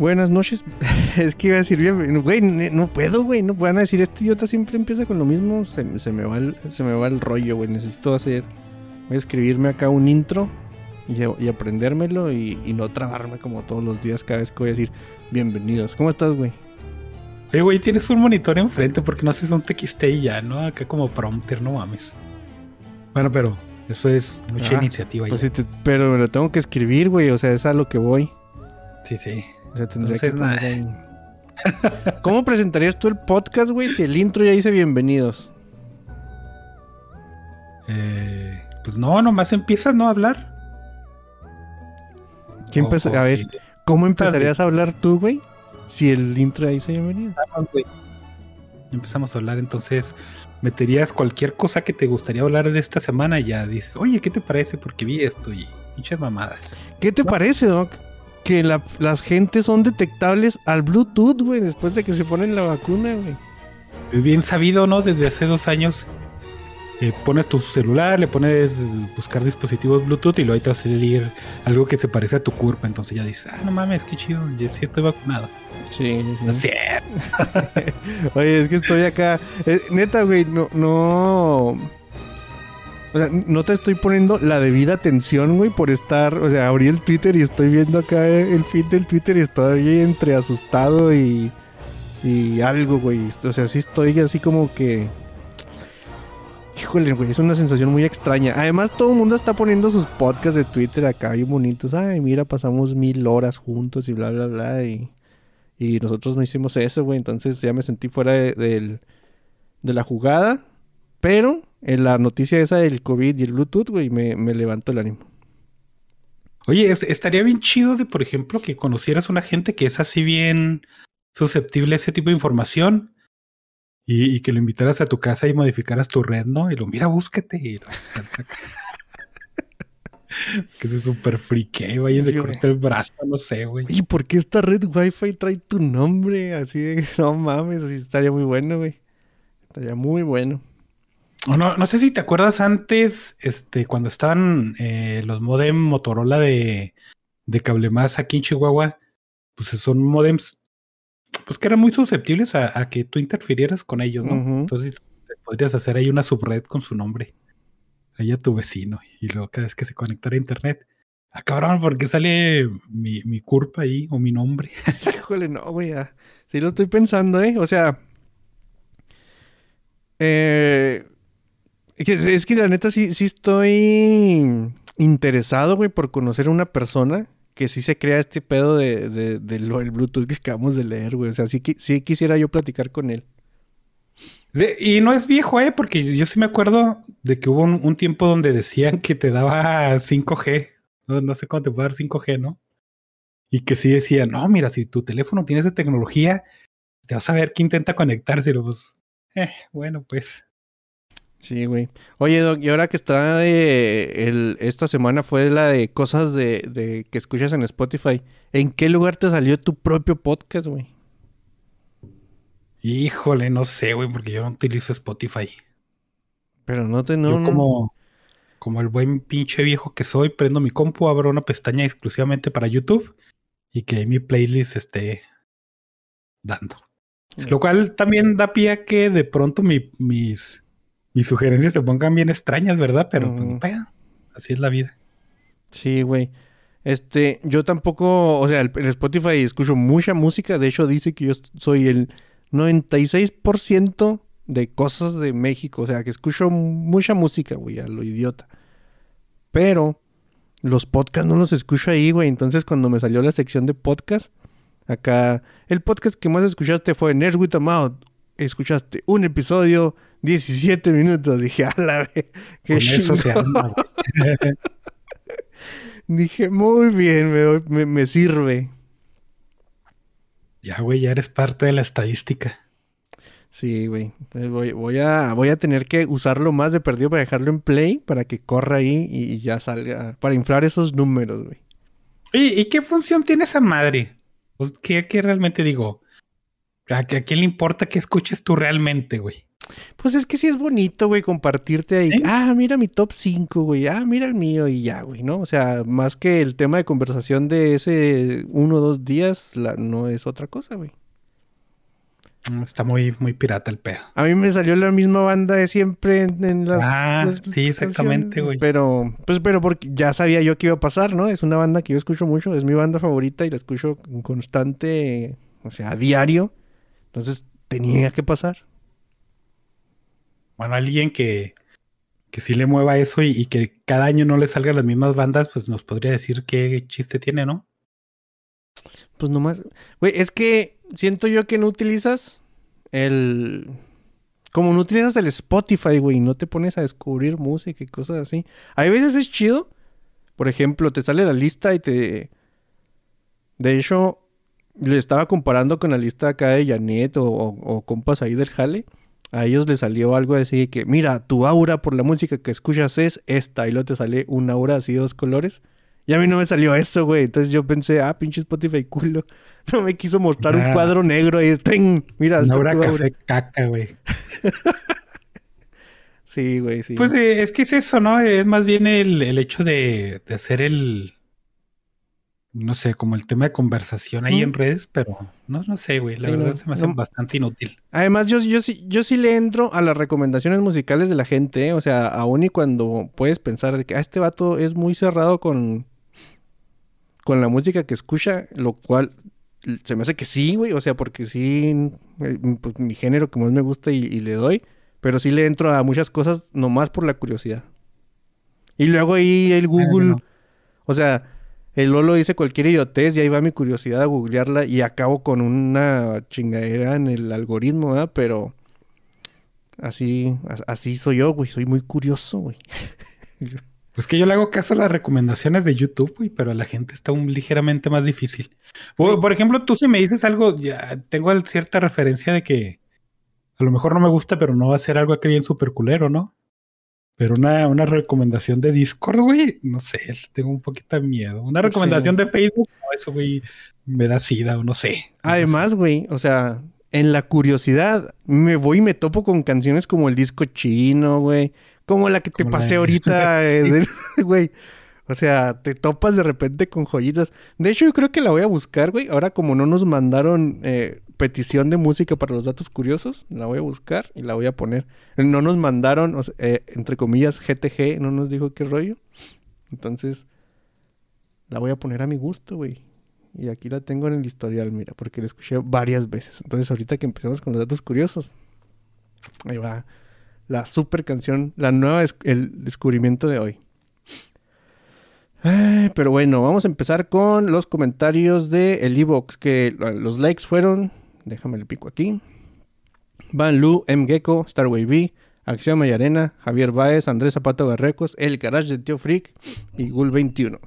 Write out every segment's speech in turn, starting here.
Buenas noches. Es que iba a decir bien, güey, no puedo, güey, no puedan decir este idiota siempre empieza con lo mismo, se, me- se me va el, se me va el rollo, güey, necesito hacer, voy a escribirme acá un intro y, y aprendérmelo y, y no trabarme como todos los días cada vez que voy a decir bienvenidos. ¿Cómo estás, güey? Oye, güey, tienes un monitor enfrente porque no haces un TXT y ya, ¿no? Acá como prompter, no mames. Bueno, pero eso es mucha Ah, iniciativa Pues ya. te- pero me lo tengo que escribir, güey, o sea, es a lo que voy. Sí, sí. O sea, tendría Entonces, que poner ahí. ¿Cómo presentarías tú el podcast, güey, si el intro ya dice bienvenidos? Eh, pues no, nomás empiezas ¿no? a hablar. ¿Quién a ver, sí. ¿cómo empezarías a hablar tú, güey? Si el intro ya dice bienvenidos. Empezamos, a hablar, entonces meterías cualquier cosa que te gustaría hablar de esta semana y ya dices, oye, ¿qué te parece? Porque vi esto y pinches mamadas. ¿Qué te parece, Doc? Que la- las gentes son detectables al Bluetooth, güey, después de que se ponen la vacuna, güey. Bien sabido, ¿no? Desde hace dos años. Eh, pones tu celular, le pones buscar dispositivos Bluetooth y luego ahí te va a salir algo que se parece a tu curva. Entonces ya dices, ah, no mames, qué chido, ya sí estoy vacunado. Sí, sí, cierto. Oye, es que estoy acá. eh, neta, güey, no, no. O sea, no te estoy poniendo la debida atención, güey, por estar. O sea, abrí el Twitter y estoy viendo acá el feed del Twitter y estoy entre asustado y. Y algo, güey. O sea, sí estoy así como que. Híjole, güey, es una sensación muy extraña. Además, todo el mundo está poniendo sus podcasts de Twitter acá bien bonitos. Ay, mira, pasamos mil horas juntos y bla, bla, bla. Y. Y nosotros no hicimos eso, güey. Entonces ya me sentí fuera de, del- de la jugada. Pero en la noticia esa del COVID y el Bluetooth, güey, me, me levantó el ánimo. Oye, es- estaría bien chido de, por ejemplo, que conocieras una gente que es así bien susceptible a ese tipo de información y, y que lo invitaras a tu casa y modificaras tu red, ¿no? Y lo mira, búscate. Y lo- que se super frique, güey, y se corta el brazo, no sé, güey. ¿Y por qué esta red Wi-Fi trae tu nombre? Así de, no mames, así estaría muy bueno, güey. Estaría muy bueno. No, no sé si te acuerdas antes, este, cuando estaban eh, los modem Motorola de, de cable más aquí en Chihuahua, pues son modems, pues que eran muy susceptibles a, a que tú interfirieras con ellos, ¿no? Entonces podrías hacer ahí una subred con su nombre, ahí a tu vecino, y luego cada vez que se conectara a internet, ah cabrón, ¿por qué sale mi, mi curva ahí o mi nombre? Híjole, no, güey. Sí lo estoy pensando, ¿eh? O sea... Eh... Es que, la neta sí, sí estoy interesado, güey, por conocer a una persona que sí se crea este pedo de, de, lo del Bluetooth que acabamos de leer, güey. O sea, sí, sí quisiera yo platicar con él. Y no es viejo, ¿eh? Porque yo sí me acuerdo de que hubo un, tiempo donde decían que te daba 5G. No, no sé cómo te puede dar 5G, ¿no? Y que sí decían, no, mira, si tu teléfono tiene esa tecnología, te vas a ver que intenta conectarse. Pues, eh, bueno, pues. Sí, güey. Oye, Doc, y ahora que está de... El, esta semana fue la de cosas de, de que escuchas en Spotify. ¿En qué lugar te salió tu propio podcast, güey? Híjole, no sé, güey, porque yo no utilizo Spotify. Pero no te... No, yo como, como el buen pinche viejo que soy, prendo mi compu, abro una pestaña exclusivamente para YouTube y que mi playlist esté dando. Lo cual también da pie a que de pronto mi- mis, mis sugerencias se pongan bien extrañas, ¿verdad? Pero pues, así es la vida. Sí, güey. Este, yo tampoco, o sea, el Spotify escucho mucha música. De hecho, dice que yo soy el 96% de cosas de México. O sea, que escucho mucha música, güey, a lo idiota. Pero los podcasts no los escucho ahí, güey. Entonces, cuando me salió la sección de podcast, acá, el podcast que más escuchaste fue Nerds with a Mouth. Escuchaste un episodio, 17 minutos. Dije, a la vez, Con eso se chingón". anda. Dije, muy bien, me, me, me sirve. Ya, güey, ya eres parte de la estadística. Sí, güey. Pues voy, voy, a, voy a tener que usarlo más de perdido para dejarlo en play, para que corra ahí y ya salga, para inflar esos números, güey. ¿Y, ¿Y qué función tiene esa madre? Pues, ¿qué, qué realmente digo? ¿A, ¿A quién le importa que escuches tú realmente, güey? Pues es que sí es bonito, güey, compartirte ahí. ¿Sí? Ah, mira mi top 5, güey. Ah, mira el mío y ya, güey, ¿no? O sea, más que el tema de conversación de ese uno o dos días, la, no es otra cosa, güey. Mm, Está muy, muy pirata el pedo. A mí me salió la misma banda de siempre en, en las. Ah, las sí, exactamente, güey. Pero, pues, pero porque ya sabía yo que iba a pasar, ¿no? Es una banda que yo escucho mucho, es mi banda favorita y la escucho constante, o sea, a diario. Entonces tenía que pasar. Bueno, alguien que, que sí le mueva eso y, y que cada año no le salgan las mismas bandas, pues nos podría decir qué chiste tiene, ¿no? Pues nomás. Güey, es que siento yo que no utilizas el. Como no utilizas el Spotify, güey, no te pones a descubrir música y cosas así. Hay veces es chido. Por ejemplo, te sale la lista y te. De hecho, le estaba comparando con la lista acá de Janet o, o- o compas ahí del Jale. A ellos les salió algo así que, mira, tu aura por la música que escuchas es esta. Y luego te sale una aura así, dos colores. Y a mí no me salió eso, güey. Entonces yo pensé, ah, pinche Spotify culo. No me quiso mostrar un cuadro negro ahí. ¡Ten! Mira, Una aura. café caca, güey. Sí, güey, sí. Pues eh, es que es eso, ¿no? Es más bien el, el hecho de, de hacer el. No sé, como el tema de conversación ahí Mm. en redes, pero no, no sé, güey. La Sí, verdad no, se me hace no. bastante inútil. Además, yo, yo, sí, yo sí le entro a las recomendaciones musicales de la gente, ¿eh? O sea, aún y cuando puedes pensar de que ah, este vato es muy cerrado con, con la música que escucha, lo cual se me hace que sí, güey. O sea, porque sí, eh, pues, mi género que más me gusta y, y le doy, pero sí le entro a muchas cosas nomás por la curiosidad. Y luego ahí el Google, no. o sea, el Lolo dice cualquier idiotez y ahí va mi curiosidad a googlearla y acabo con una chingadera en el algoritmo, ¿verdad? Pero así, as- así soy yo, güey. Soy muy curioso, güey. Pues que yo le hago caso a las recomendaciones de YouTube, güey, pero a la gente está un ligeramente más difícil. O, por ejemplo, tú si me dices algo, ya tengo cierta referencia de que a lo mejor no me gusta, pero no va a ser algo acá bien súper culero, ¿no? Pero una, una recomendación de Discord, güey, no sé, tengo un poquito de miedo. Una recomendación de Facebook, no, eso, güey, me da sida o no sé. Además, güey, o sea, en la curiosidad me voy y me topo con canciones como el disco chino, güey. Como la que te Como pasé de- ahorita, eh, güey. O sea, te topas de repente con joyitas. De hecho, yo creo que la voy a buscar, güey. Ahora como no nos mandaron eh, petición de música para los datos curiosos, la voy a buscar y la voy a poner. No nos mandaron, eh, entre comillas, GTG, no nos dijo qué rollo. Entonces, la voy a poner a mi gusto, güey. Y aquí la tengo en el historial, mira, porque la escuché varias veces. Entonces, ahorita que empecemos con los datos curiosos, ahí va la super canción, la nueva, el descubrimiento de hoy. Pero bueno, vamos a empezar con los comentarios de el Evox, que la- los likes fueron, déjame le pico aquí. Van Lu, M. Gecko, Starway B, Acción Mayarena, Javier Baez, Andrés Zapato Garrecos, El Garage de Tío Freak y Gul 21.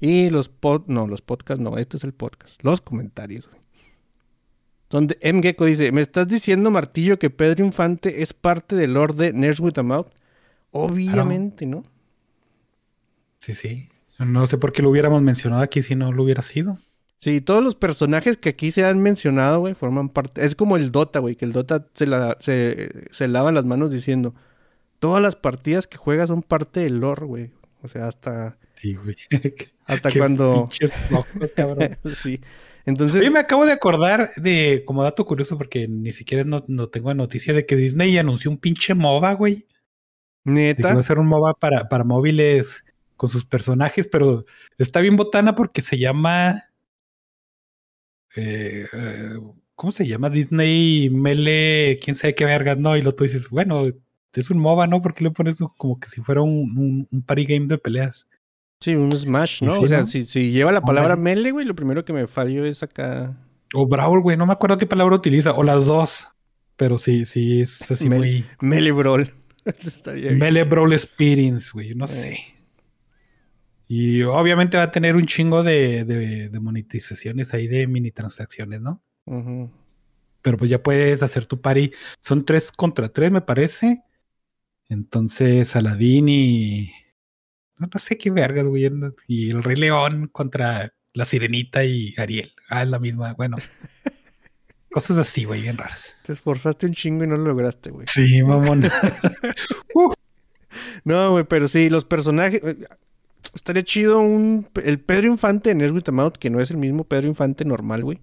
Y los pod, no, los podcasts, no, este es el podcast. Los comentarios. Donde M. Dice, ¿me estás diciendo, Martillo, que Pedro Infante es parte del Lord de Nerds with a Mouth? Obviamente, ¿no? Sí, sí. No sé por qué lo hubiéramos mencionado aquí si no lo hubiera sido. Sí, todos los personajes que aquí se han mencionado, güey, forman parte. Es como el Dota, güey, que el Dota se, la, se, se lavan las manos diciendo, todas las partidas que juegas son parte del lore, güey. O sea, hasta, Sí, güey. hasta Qué cuando... locos, cabrón. sí. Entonces, Oye, me acabo de acordar de, como dato curioso, porque ni siquiera no, no tengo noticia de que Disney anunció un pinche MOBA, güey. De que va neta, a ser un MOBA para, para móviles con sus personajes, pero está bien botana porque se llama. Eh, ¿Cómo se llama? Disney Mele, quién sabe qué vergas, ¿no? Y lo tú dices, bueno, es un MOBA, ¿no? porque le pones como que si fuera un, un, un party game de peleas? sí, un Smash, ¿no? Sí, o sea, ¿no? si, si lleva la palabra melee, güey, lo primero que me falló es acá... O Brawl, güey, no me acuerdo qué palabra utiliza, o las dos. Pero sí, sí, es así Mele- muy. Melee Brawl. Estaría bien. Mele Brawl Experience, güey, no Eh. sé. Y obviamente va a tener un chingo de, de, de monetizaciones ahí de mini transacciones, ¿no? Pero pues ya puedes hacer tu party. Son tres contra tres, me parece. Entonces, Aladdin y. No, no sé qué vergas, güey. Y el Rey León contra la Sirenita y Ariel. Ah, es la misma. Bueno. Cosas así, güey, bien raras. Te esforzaste un chingo y no lo lograste, güey. Sí, mamón. No, güey, pero sí, los personajes. Estaría chido un. El Pedro Infante en Air With a Mouth, que no es el mismo Pedro Infante normal, güey.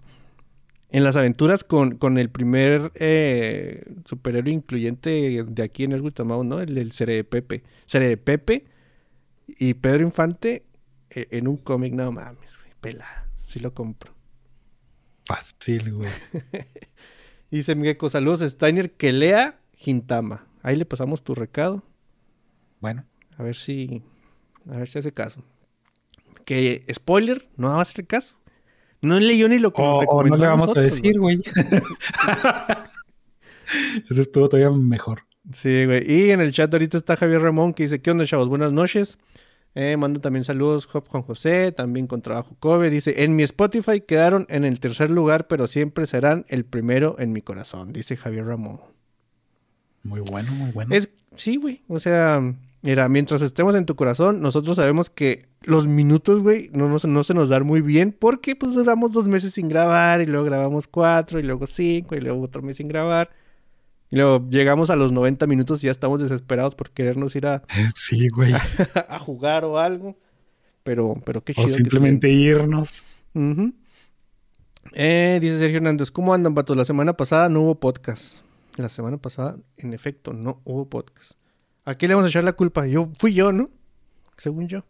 En las aventuras con, con el primer eh, superhéroe incluyente de aquí en Air With a Mouth, ¿no? El, el Cere de Pepe. Cere de Pepe y Pedro Infante eh, en un cómic, no mames, güey. Pelada. Sí lo compro. Fácil, güey. Dice Miguel saludos, Steiner, que lea Gintama. Ahí le pasamos tu recado. Bueno. A ver si. A ver si hace caso. Que, spoiler, no va a hacer caso. No leyó ni lo que nos O, o no le vamos nosotros, a decir, güey. Eso estuvo todavía mejor. Sí, güey. Y en el chat ahorita está Javier Ramón que dice: ¿Qué onda, chavos? Buenas noches. Eh, manda también saludos Job Juan José, también con trabajo Kobe. Dice: En mi Spotify quedaron en el tercer lugar, pero siempre serán el primero en mi corazón. Dice Javier Ramón. Muy bueno, muy bueno. Es, sí, güey. O sea, mira, mientras estemos en tu corazón, nosotros sabemos que los minutos, güey, no, nos- no se nos dan muy bien porque pues duramos dos meses sin grabar y luego grabamos cuatro y luego cinco y luego otro mes sin grabar. Y luego llegamos a los 90 minutos y ya estamos desesperados por querernos ir a, Sí, güey. a jugar o algo. Pero, pero qué chido. O que simplemente irnos. Eh, dice Sergio Hernández, ¿cómo andan, vatos? La semana pasada no hubo podcast. La semana pasada, en efecto, no hubo podcast. ¿A quién le vamos a echar la culpa? Yo, fui yo, ¿no? Según yo.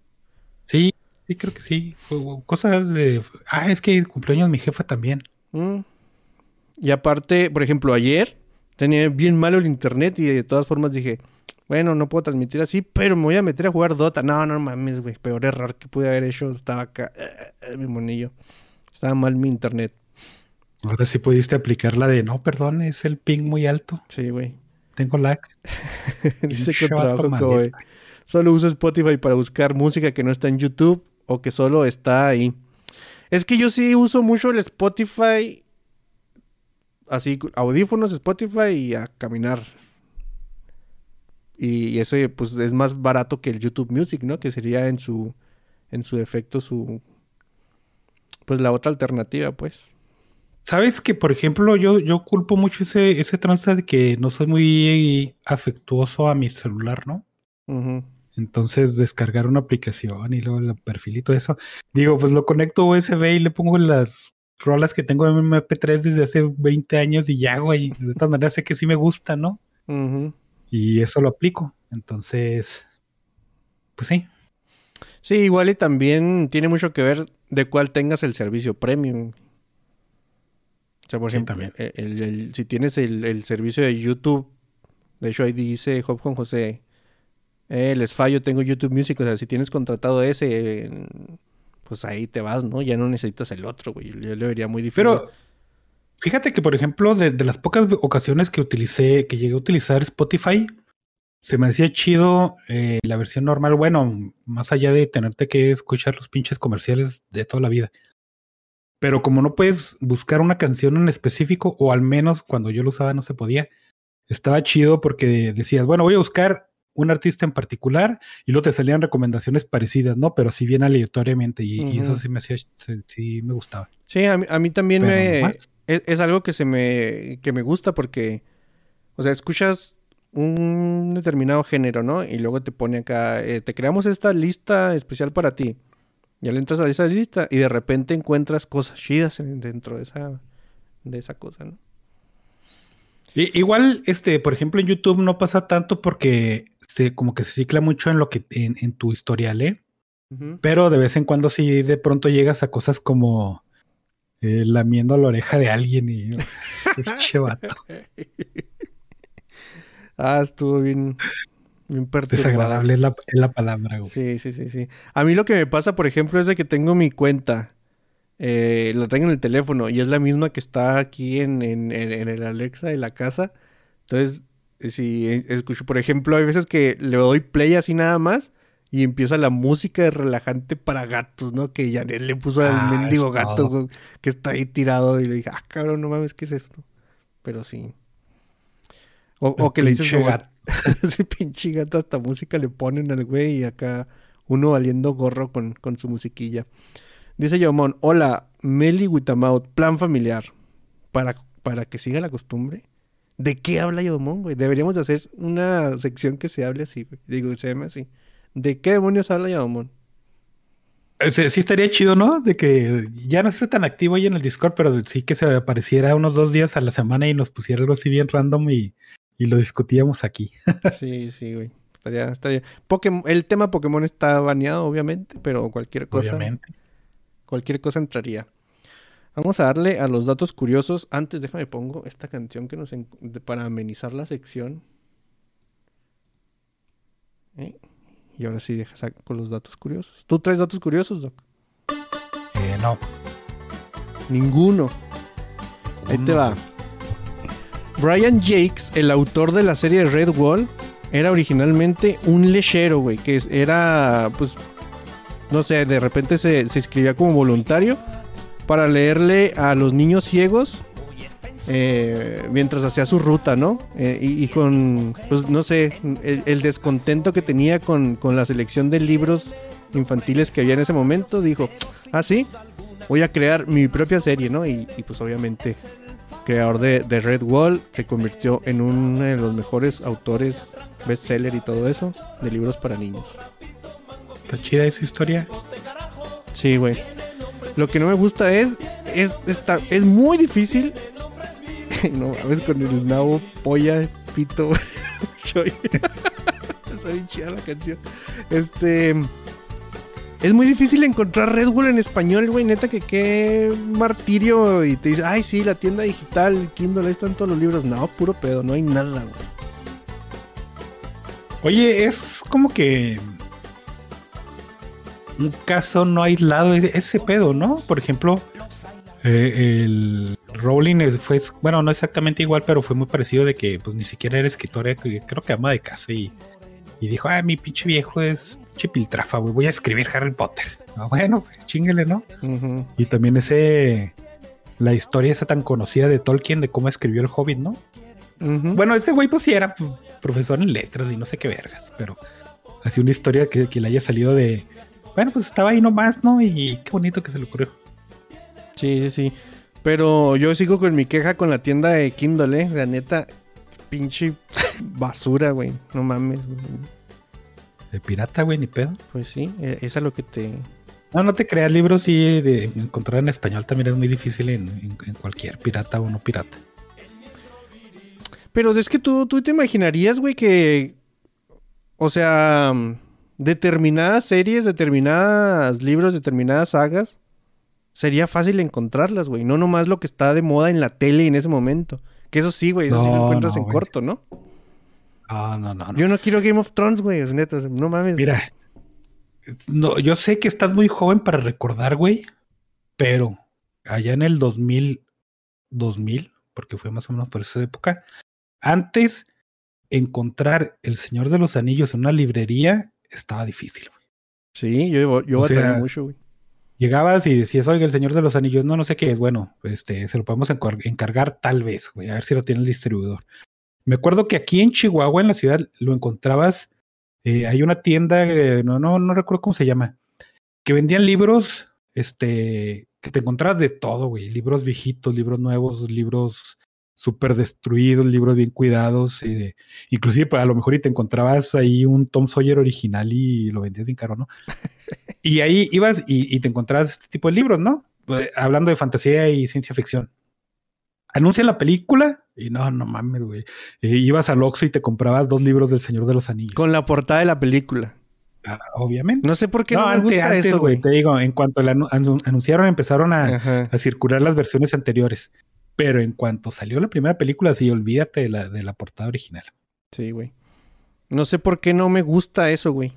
Sí, sí, creo que sí. Fue cosas de. Ah, es que el cumpleaños de mi jefa también. Mm. Y aparte, por ejemplo, ayer tenía bien malo el internet y de todas formas dije, bueno, no puedo transmitir así, pero me voy a meter a jugar Dota. No, no mames, güey. Peor error que pude haber hecho. Estaba acá, eh, eh, mi monillo. Estaba mal mi internet. Ahora sí pudiste aplicar la de no, perdón, es el ping muy alto. Sí, güey. Tengo lag. Dice vato trabajo. Solo uso Spotify para buscar música que no está en YouTube o que solo está ahí. Es que yo sí uso mucho el Spotify. Así, audífonos, Spotify y a caminar. Y eso pues es más barato que el YouTube Music, ¿no? Que sería en su en su efecto su pues la otra alternativa, pues. Sabes que, por ejemplo, yo, yo culpo mucho ese, ese trance de que no soy muy afectuoso a mi celular, ¿no? Entonces, descargar una aplicación y luego el perfil y todo eso. Digo, pues lo conecto USB y le pongo las rolas que tengo en MP3 desde hace 20 años y ya, güey. De todas maneras sé que sí me gusta, ¿no? Y eso lo aplico. Entonces, pues sí. Sí, igual y también tiene mucho que ver de cuál tengas el servicio premium. O sea, por Sí, ejemplo, también. el- el- el- si tienes el, el servicio de YouTube, de hecho ahí dice Job Juan José, eh, les fallo, tengo YouTube Music, o sea, si tienes contratado ese, eh, pues ahí te vas, ¿no? Ya no necesitas el otro, güey. Yo le vería muy difícil. Pero fíjate que, por ejemplo, de, de las pocas ocasiones que utilicé, que llegué a utilizar Spotify, se me hacía chido eh, la versión normal. Bueno, más allá de tenerte que escuchar los pinches comerciales de toda la vida. Pero como no puedes buscar una canción en específico, o al menos cuando yo lo usaba no se podía, estaba chido porque decías, bueno, voy a buscar un artista en particular y luego te salían recomendaciones parecidas, ¿no? Pero así bien aleatoriamente y, y eso sí me hacía, sí, me gustaba. Sí, a mí, a mí también me... Es, es algo que se me... que me gusta porque... O sea, escuchas un determinado género, ¿no? Y luego te pone acá... eh, te creamos esta lista especial para ti. Ya le entras a esa lista y de repente encuentras cosas chidas en- dentro de esa... de esa cosa, ¿no? I- Igual, este, por ejemplo, en YouTube no pasa tanto porque se, como que se cicla mucho en lo que, en, en tu historial, ¿eh? Pero de vez en cuando sí de pronto llegas a cosas como eh, lamiendo la oreja de alguien y pinche vato. ah, estuvo bien... bien. Desagradable es la, es la palabra, güey. Sí, sí, sí, sí. A mí lo que me pasa, por ejemplo, es de que tengo mi cuenta. eh, la tengo en el teléfono y es la misma que está aquí en, en- en- en el Alexa de la casa. Entonces, si eh, escucho, por ejemplo, hay veces que le doy play así nada más Y empieza la música de relajante para gatos, ¿no? Que Janet le puso al Ah, mendigo gato todo. que está ahí tirado. Y le dije, ah, cabrón, no mames, ¿qué es esto? Pero sí. O, o que le dices gato. ese pinche gato, hasta música le ponen al güey y acá uno valiendo gorro con, con su musiquilla. Dice Yomón, hola, Meli Witamaut, plan familiar. Para, para que siga la costumbre. ¿De qué habla Yomón, güey? Deberíamos de hacer una sección que se hable así, güey. Digo, se llama así. ¿De qué demonios habla Yomón? Eh, Sí, sí estaría chido, ¿no? De que ya no esté tan activo ahí en el Discord, pero sí que se apareciera unos dos días a la semana y nos pusiera algo así bien random y, y lo discutíamos aquí. Sí, sí, güey. Estaría, estaría. Pokémon- el tema Pokémon está baneado, obviamente, pero cualquier cosa. Obviamente. Cualquier cosa entraría. Vamos a darle a los datos curiosos. Antes, déjame pongo esta canción que nos para amenizar la sección. ¿Eh? Y ahora sí, deja con los datos curiosos. ¿Tú traes datos curiosos, Doc? Eh, no. Ninguno. Ahí te va. Brian Jakes, el autor de la serie Red Wall, era originalmente un lechero, güey, que era, pues, no sé, de repente se, se inscribía como voluntario para leerle a los niños ciegos eh, mientras hacía su ruta, ¿no? Eh, y, con, pues, no sé, el, descontento que tenía con, con la selección de libros infantiles que había en ese momento, dijo, ah, sí, voy a crear mi propia serie, ¿no? Y, pues obviamente, creador de, de Red Wall, se convirtió en uno de los mejores autores bestseller y todo eso de libros para niños. Está chida esa historia. Sí, güey. Lo que no me gusta es, es, está, es muy difícil. no mames, con el nabo, polla, pito. Está bien chida la canción. Este. Es muy difícil encontrar Red Bull en español, güey. Neta, que qué martirio. Y te dice, ay, sí, la tienda digital, Kindle, ahí están todos los libros. No, puro pedo, no hay nada, güey. Oye, es como que un caso no aislado ese, pedo, ¿no? Por ejemplo, eh, el Rowling fue, bueno, no exactamente igual, pero fue muy parecido de que pues ni siquiera era escritora, creo que ama de casa y, y dijo, ah, mi pinche viejo es pinche piltrafa, güey, voy a escribir Harry Potter. Ah, bueno, pues chingale, ¿no? Y también ese, la historia esa tan conocida de Tolkien de cómo escribió el Hobbit, ¿no? Bueno, ese güey pues sí era pues, profesor en letras y no sé qué vergas, pero así una historia que, que le haya salido de, bueno, pues estaba ahí nomás, ¿no? Y qué bonito que se le ocurrió. Sí, sí, sí. Pero yo sigo con mi queja con la tienda de Kindle, ¿eh? La neta, pinche basura, güey. No mames, güey. De pirata, güey, ni pedo. Pues sí, eso es lo que te... No, no te creas, libros sí de encontrar en español también es muy difícil en, en- en cualquier pirata o no pirata. Pero es que tú, tú te imaginarías, güey, que... O sea, determinadas series, determinadas libros, determinadas sagas, sería fácil encontrarlas, güey. No nomás lo que está de moda en la tele en ese momento. Que eso sí, güey, eso sí lo No, encuentras no, en güey. corto, ¿no? No, no, no. Yo no quiero Game of Thrones, güey, es neta, no mames. Mira, no, yo sé que estás muy joven para recordar, güey, pero allá en el 2000, 2000, porque fue más o menos por esa época, antes encontrar El Señor de los Anillos en una librería estaba difícil. güey. Sí, yo, yo O sea, mucho, güey. Llegabas y decías, oiga, El Señor de los Anillos, no, no sé qué es, bueno, este, se lo podemos encargar tal vez, güey, a ver si lo tiene el distribuidor. Me acuerdo que aquí en Chihuahua, en la ciudad, lo encontrabas, eh, hay una tienda, eh, no, no, no recuerdo cómo se llama, que vendían libros, este, que te encontrabas de todo, güey, libros viejitos, libros nuevos, libros súper destruidos, libros bien cuidados, eh, inclusive pues, a lo mejor y te encontrabas ahí un Tom Sawyer original y lo vendías bien caro, ¿no? y ahí ibas y, y te encontrabas este tipo de libros, ¿no? Pues, hablando de fantasía y ciencia ficción. Anuncian la película y no, no mames, güey. Ibas al Oxxo y te comprabas dos libros del Señor de los Anillos. Con la portada de la película. Ah, obviamente. No sé por qué no, me antes- gusta antes, eso, güey. Te digo, en cuanto la anu- anu- anunciaron, empezaron a, circular las versiones anteriores. Pero en cuanto salió la primera película, sí, olvídate de la, de la portada original. Sí, güey. No sé por qué no me gusta eso, güey.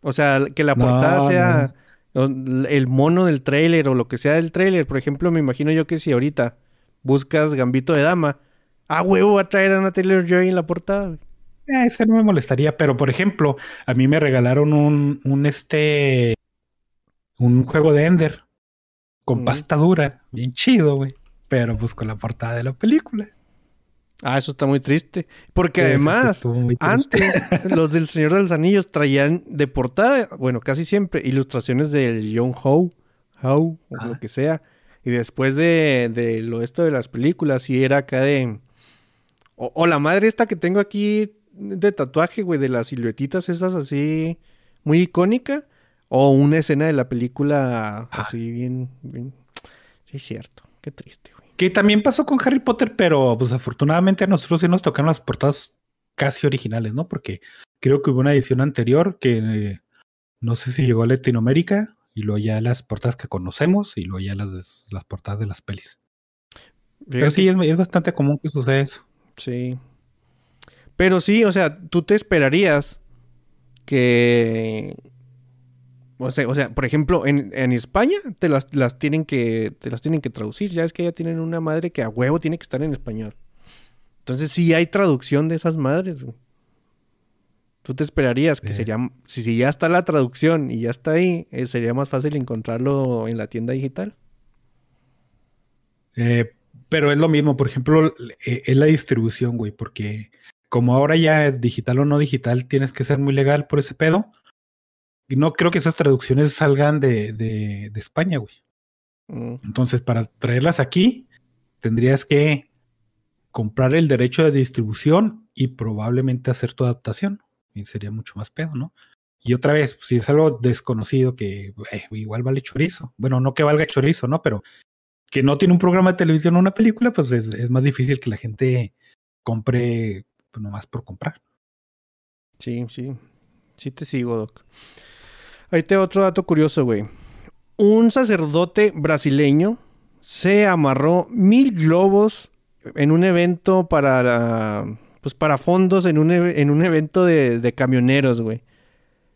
O sea, que la No, portada sea el mono del tráiler o lo que sea del tráiler. Por ejemplo, me imagino yo que si ahorita buscas Gambito de Dama, ah, huevo, va a traer a una Taylor Joy en la portada. Eh, ese no me molestaría, pero por ejemplo, a mí me regalaron un, un este, un juego de Ender con Mm. pasta dura, bien chido, güey. Pero pues con la portada de la película. Ah, eso está muy triste. Porque sí además, triste. antes, los del Señor de los Anillos traían de portada, bueno, casi siempre, ilustraciones del John Howe, Howe, o Ah. lo que sea. Y después de, de lo esto de las películas, sí era acá de. O, o la madre esta que tengo aquí de tatuaje, güey, de las siluetitas esas así, muy icónica. O una escena de la película Ah. así bien, bien. Sí, es cierto. Qué triste, güey. Que también pasó con Harry Potter, pero pues afortunadamente a nosotros sí nos tocaron las portadas casi originales, ¿no? Porque creo que hubo una edición anterior que eh, no sé si llegó a Latinoamérica y luego ya las portadas que conocemos y luego ya las, las portadas de las pelis. Pero sí, es, es bastante común que suceda eso. Sí. Pero sí, o sea, tú te esperarías que. O sea, o sea por ejemplo, en, en España te las, las tienen que. te las tienen que traducir. Ya es que ya tienen una madre que a huevo tiene que estar en español. Entonces sí hay traducción de esas madres. güey. Tú te esperarías que sería. Si, si ya está la traducción y ya está ahí, eh, sería más fácil encontrarlo en la tienda digital. Eh, pero es lo mismo, por ejemplo, eh, es la distribución, güey, porque como ahora ya digital o no digital, tienes que ser muy legal por ese pedo. Y no creo que esas traducciones salgan de, de, de España, güey. Mm, Entonces, para traerlas aquí, tendrías que comprar el derecho de distribución y probablemente hacer tu adaptación. Sería mucho más pedo, ¿no? Y otra vez, si es algo desconocido que eh, igual vale chorizo. Bueno, no que valga chorizo, ¿no? Pero que no tiene un programa de televisión o una película, pues es, más difícil que la gente compre pues, nomás por comprar. Sí, sí. Sí te sigo, Doc. Ahí te otro dato curioso, güey. Un sacerdote brasileño se amarró mil globos en un evento para la- pues para fondos en un, en un evento de, de camioneros, güey.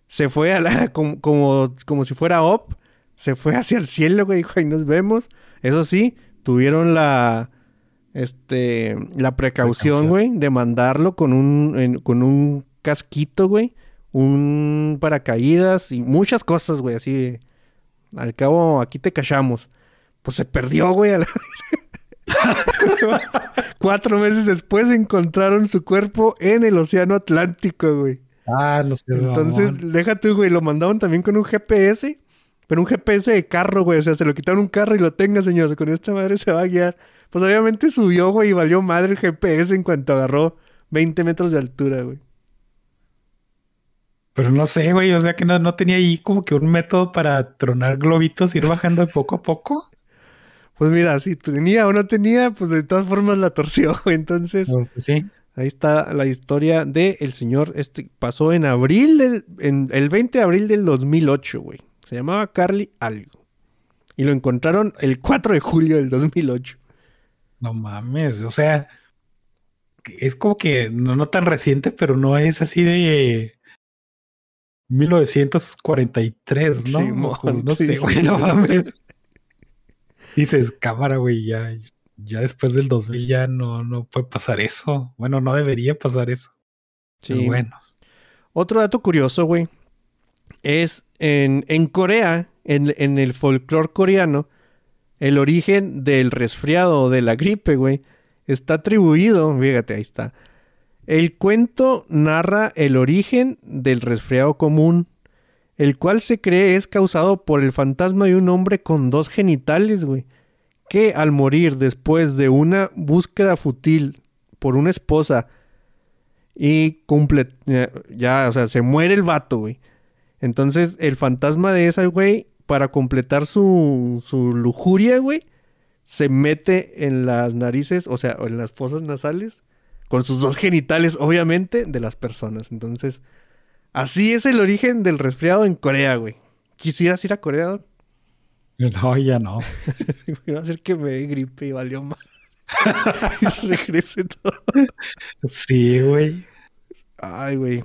Se fue a la, como, como, como si fuera OP, se fue hacia el cielo, güey, dijo, ahí nos vemos. Eso sí, tuvieron la, este, la precaución, güey, de mandarlo con un, en- con un casquito, güey, un paracaídas y muchas cosas, güey, así al cabo, aquí te cachamos. Pues se perdió, güey. a la- Cuatro meses después encontraron su cuerpo en el Océano Atlántico, güey. Ah, no sé. Entonces, déjate, güey, lo mandaron también con un GPS, pero un GPS de carro, güey. O sea, se lo quitaron un carro y lo tenga, señor. Con esta madre se va a guiar. Pues obviamente subió, güey, y valió madre el GPS en cuanto agarró 20 metros de altura, güey. Pero no sé, güey, o sea que no, no tenía ahí como que un método para tronar globitos, ir bajando de poco a poco. Pues mira, si tenía o no tenía, pues de todas formas la torció. Entonces, Pues, sí. ahí está la historia de el señor. Este pasó en abril del, en el 20 de abril del 2008, güey. Se llamaba Carly algo. Y lo encontraron el 4 de julio del 2008. No mames, o sea, es como que no, no tan reciente, pero no es así de 1943, ¿no? Pues no sí, sé, sí. güey, no mames. Dices, cámara, güey, ya, ya después del 2000 ya no, no puede pasar eso. Bueno, no debería pasar eso. Sí. Pero bueno. Otro dato curioso, güey, es en, en Corea, en, en el folclore coreano, el origen del resfriado o de la gripe, güey, está atribuido, fíjate, ahí está. El cuento narra el origen del resfriado común, el cual se cree es causado por el fantasma de un hombre con dos genitales, güey, que al morir después de una búsqueda fútil por una esposa y cumple, ya, ya, o sea, se muere el vato, güey. Entonces, el fantasma de esa, güey, para completar su, su lujuria, güey, se mete en las narices, o sea, en las fosas nasales, con sus dos genitales, obviamente, de las personas. Entonces, así es el origen del resfriado en Corea, güey. ¿Quisieras ir a Corea? No, ya no. Va a ser que me dé gripe y valió más. y regrese todo. Sí, güey. Ay, güey.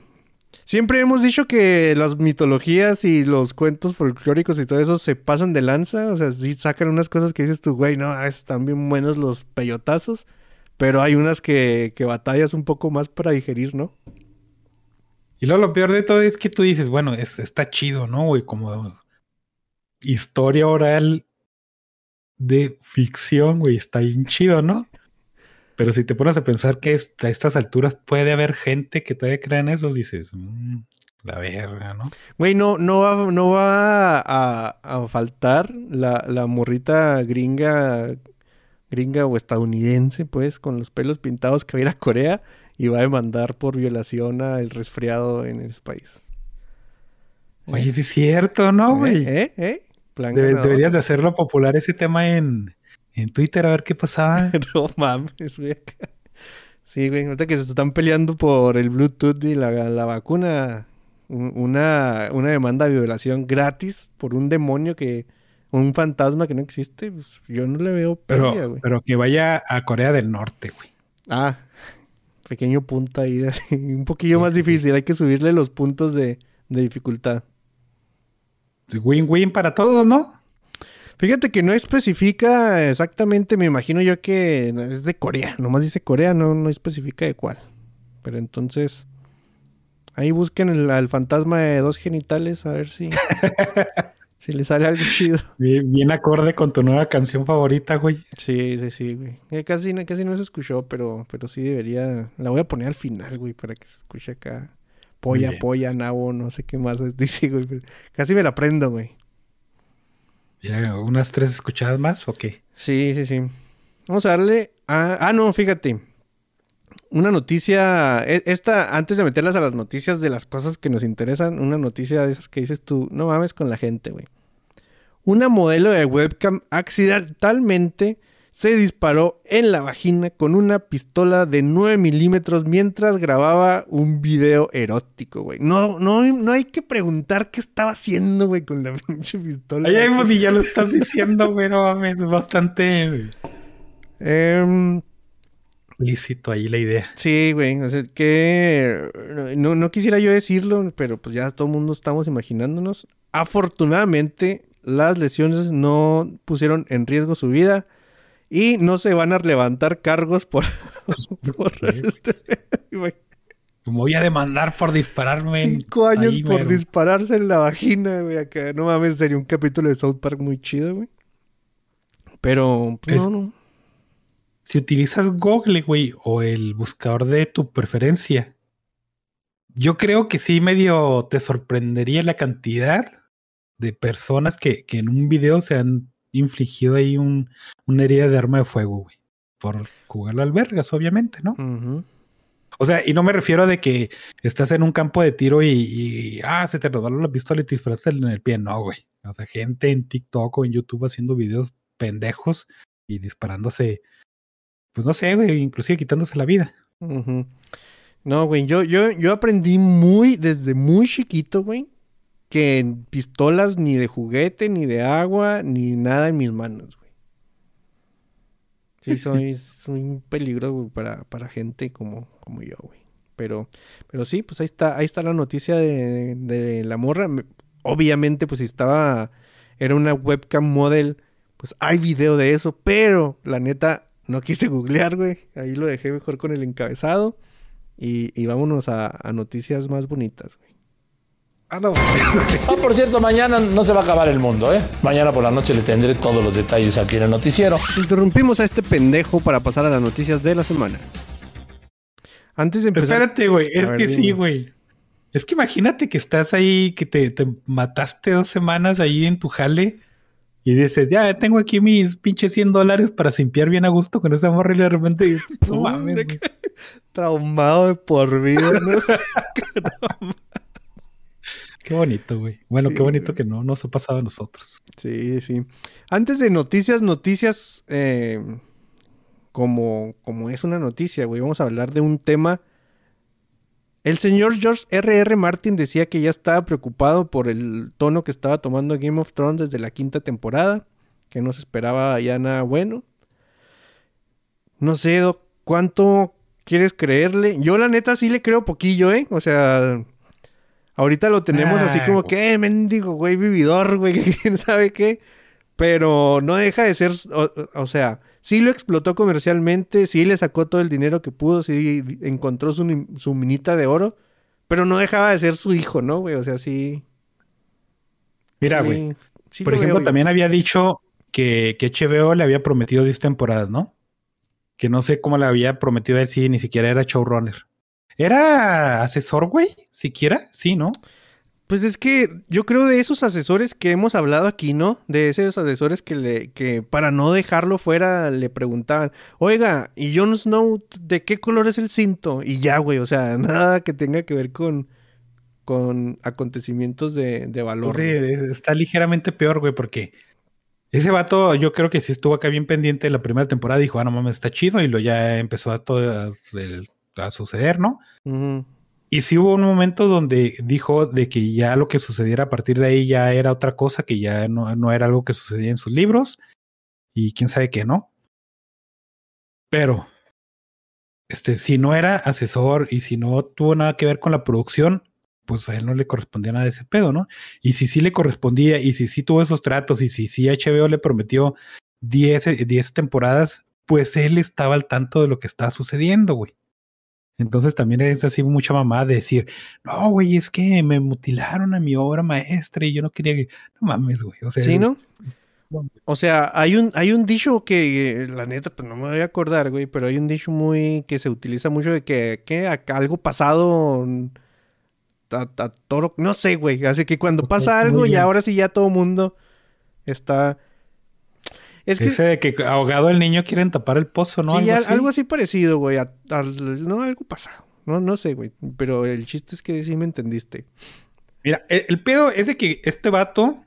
Siempre hemos dicho que las mitologías y los cuentos folclóricos y todo eso se pasan de lanza. O sea, sí sacan unas cosas que dices tú, güey, no, están bien buenos los peyotazos. Pero hay unas que, que batallas un poco más para digerir, ¿no? Y luego lo peor de todo es que tú dices, bueno, es, está chido, ¿no, güey? Como historia oral de ficción, güey, está bien chido, ¿no? Pero si te pones a pensar que a estas alturas puede haber gente que todavía crea en eso, dices, mmm, la verga, ¿no? Güey, no, no va, no va a, faltar la, la morrita gringa, gringa o estadounidense, pues, con los pelos pintados que va a ir a Corea y va a demandar por violación al resfriado en ese país. Oye, sí es cierto, ¿no, güey? ¿Eh? ¿Eh? ¿Eh? deberías de hacerlo popular ese tema en, en Twitter a ver qué pasaba. no mames, güey. Sí, güey, ahorita que se están peleando por el Bluetooth y la, la vacuna, una, una demanda de violación gratis por un demonio que, un fantasma que no existe, pues yo no le veo pérdida, güey. Pero que vaya a Corea del Norte, güey. Ah, pequeño punto ahí, un poquillo más difícil, hay que subirle los puntos de, de dificultad. Win-win para todos, ¿no? Fíjate que no especifica exactamente, me imagino yo que es de Corea, nomás dice Corea, no, no especifica de cuál. Pero entonces, ahí busquen el, al fantasma de dos genitales a ver si, si le sale algo chido. Bien, acorde con tu nueva canción favorita, güey. Sí, sí, sí, güey. Eh, casi, casi no se escuchó, pero, pero sí debería, la voy a poner al final, güey, para que se escuche acá. Polla, polla, nabo, no sé qué más dice, güey. Casi me la prendo, güey. ¿Ya unas tres escuchadas más o qué? Sí, sí, sí. Vamos a darle a... Ah, no, fíjate. Una noticia... E, esta, antes de meterlas a las noticias de las cosas que nos interesan, una noticia de esas que dices tú, no mames con la gente, güey. Una modelo de webcam accidentalmente se disparó en la vagina con una pistola de 9 milímetros mientras grababa un video erótico, güey. No, no, no hay que preguntar qué estaba haciendo, güey, con la pinche pistola. Ay, ay, ya lo estás diciendo, güey, no mames, bastante... Eh, Lícito ahí la idea. Sí, güey, o sea, que no, no quisiera yo decirlo, pero pues ya todo el mundo estamos imaginándonos. Afortunadamente, las lesiones no pusieron en riesgo su vida y no se van a levantar cargos por, por este, voy a demandar por dispararme. Cinco años por dispararse en la vagina, güey. Acá, no mames, sería un capítulo de South Park muy chido, güey. Pero, pues, no, no. Si utilizas Google, güey, o el buscador de tu preferencia, yo creo que sí medio te sorprendería la cantidad de personas que, que en un video se han infligido ahí un, una herida de arma de fuego, güey. Por jugar al vergas, obviamente, ¿no? O sea, y no me refiero a de que estás en un campo de tiro y, ah, se te regaló la pistola y te disparaste en el pie. No, güey. O sea, gente en TikTok o en YouTube haciendo videos pendejos y disparándose, pues no sé, güey, inclusive quitándose la vida. No, güey, yo, yo, yo aprendí muy, desde muy chiquito, güey, que pistolas ni de juguete, ni de agua, ni nada en mis manos, güey. Sí, soy, soy un peligro, güey, para, para gente como, como yo, güey. Pero, pero sí, pues ahí está, ahí está la noticia de, de la morra. Obviamente, pues si estaba, era una webcam model, pues hay video de eso, pero la neta, no quise googlear, güey. Ahí lo dejé mejor con el encabezado. Y, y vámonos a, a noticias más bonitas, güey. Ah, no. ah, por cierto, mañana no se va a acabar el mundo, ¿eh? Mañana por la noche le tendré todos los detalles aquí en el noticiero. Interrumpimos a este pendejo para pasar a las noticias de la semana. Antes de empezar. Espérate, güey. Es que sí, güey. Es que imagínate que estás ahí, que te, mataste dos semanas ahí en tu jale y dices, ya tengo aquí mis pinches 100 dólares para simpiar bien a gusto con esa morra y de repente, no mames. Traumado de por vida, ¿no? Qué bonito, güey. Bueno, qué bonito que no nos ha pasado a nosotros. Sí, sí. Antes de noticias, noticias, eh, como, como es una noticia, güey, vamos a hablar de un tema. El señor George R.R. R. Martin decía que ya estaba preocupado por el tono que estaba tomando Game of Thrones desde la quinta temporada, que no se esperaba ya nada bueno. No sé, ¿cuánto quieres creerle? Yo la neta sí le creo poquillo, ¿eh? O sea, Ahorita lo tenemos así como que, eh, mendigo, güey, vividor, güey, quién sabe qué. Pero no deja de ser, o, sea, sí lo explotó comercialmente, sí le sacó todo el dinero que pudo, sí encontró su, minita de oro, Pero no dejaba de ser su hijo, ¿no, güey? O sea, sí. Mira, sí, güey. sí Por lo ejemplo, veo, también había dicho que, que HBO le había prometido 10 temporadas, ¿no? Que no sé cómo le había prometido a él si ni siquiera era showrunner. ¿Era asesor, güey? ¿Siquiera? Sí, ¿no? Pues es que yo creo de esos asesores que hemos hablado aquí, ¿no? De esos asesores que le, que para no dejarlo fuera le preguntaban, oiga, ¿y Jon Snow de qué color es el cinto? Y ya, güey, o sea, nada que tenga que ver con, con acontecimientos de, de valor. Sí, está ligeramente peor, güey, porque ese vato yo creo que sí estuvo acá bien pendiente de la primera temporada. Dijo, ah, no mames, está chido. Y lo ya empezó a, todo a, a suceder, ¿no? Y sí hubo un momento donde dijo de que ya lo que sucediera a partir de ahí ya era otra cosa, que ya no, no era algo que sucedía en sus libros. Y quién sabe qué, ¿no? Pero, este, si no era asesor y si no tuvo nada que ver con la producción, pues a él no le correspondía nada de ese pedo, ¿no? Y si sí le correspondía, y si sí tuvo esos tratos, y si sí HBO le prometió 10, eh, 10 temporadas, pues él estaba al tanto de lo que estaba sucediendo, güey. Entonces también es así mucha mamá de decir, no, güey, es que me mutilaron a mi obra maestra y yo no quería que... No mames, güey. O sea, ¿Sí, no? O sea, hay un, hay un dicho que, la neta, pues no me voy a acordar, güey, pero hay un dicho muy que se utiliza mucho de que, que algo pasado a, a toro, no sé, güey, así que cuando pasa algo y ahora sí ya todo mundo está... Es que Ese de que ahogado el niño quieren tapar el pozo, ¿no? sí, algo, al- así. algo así parecido, güey, a- al- no, algo pasado, no, no sé, güey, pero el chiste es que sí me entendiste. Mira, el, el pedo es de que este vato,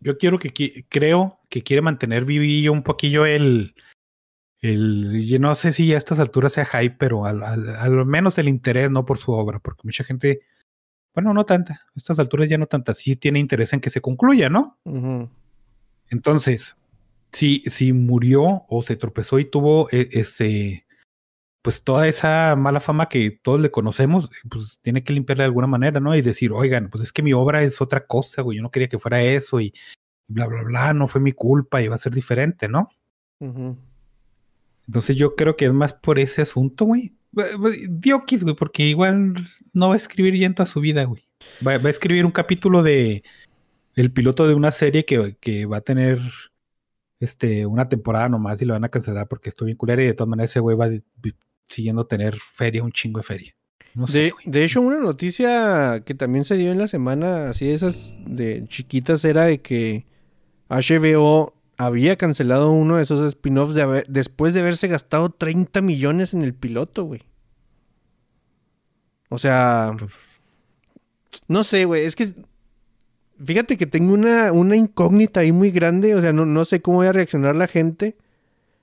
yo quiero que qui- creo que quiere mantener vivillo un poquillo el, el, yo no sé si a estas alturas sea hype, pero al, al, al menos el interés, no por su obra, porque mucha gente, bueno, no tanta, a estas alturas ya no tanta, sí tiene interés en que se concluya, ¿no? Entonces, si, si murió o se tropezó y tuvo e- ese, pues toda esa mala fama que todos le conocemos, pues tiene que limpiarla de alguna manera, ¿no? Y decir, oigan, pues es que mi obra es otra cosa, güey, yo no quería que fuera eso y bla, bla, bla, no fue mi culpa y va a ser diferente, ¿no? Entonces yo creo que es más por ese asunto, güey. Diokis, güey, porque igual no va a escribir ya en toda su vida, güey. Va, va a escribir un capítulo de el piloto de una serie que, que va a tener este una temporada nomás y lo van a cancelar porque estoy bien culera y de todas maneras ese güey va siguiendo tener feria, un chingo de feria. No De, de hecho, una noticia que también se dio en la semana, así de esas de chiquitas, era de que HBO había cancelado uno de esos spin-offs de haber- después de haberse gastado 30 millones en el piloto, güey. O sea, Pues, no sé, güey, es que fíjate que tengo una, una incógnita ahí muy grande, o sea, no, no sé cómo voy a reaccionar la gente,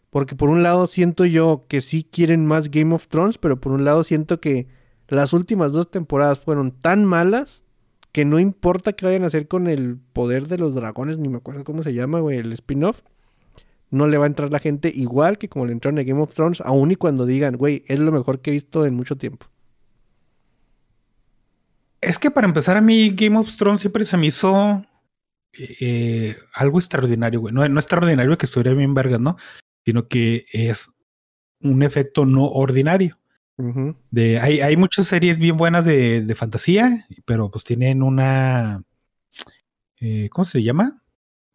porque por un lado siento yo que sí quieren más Game of Thrones, pero por un lado siento que las últimas dos temporadas fueron tan malas que no importa qué vayan a hacer con el poder de los dragones, ni me acuerdo cómo se llama, güey, el spin-off. No le va a entrar la gente igual que como le entraron a Game of Thrones, aun y cuando digan, güey, es lo mejor que he visto en mucho tiempo. Es que para empezar a mí Game of Thrones siempre se me hizo eh, algo extraordinario, güey. No, no extraordinario que estuviera bien vergas, ¿no? Sino que es un efecto no ordinario. De, hay, hay muchas series bien buenas de, de fantasía, pero pues tienen una, eh, ¿cómo se llama?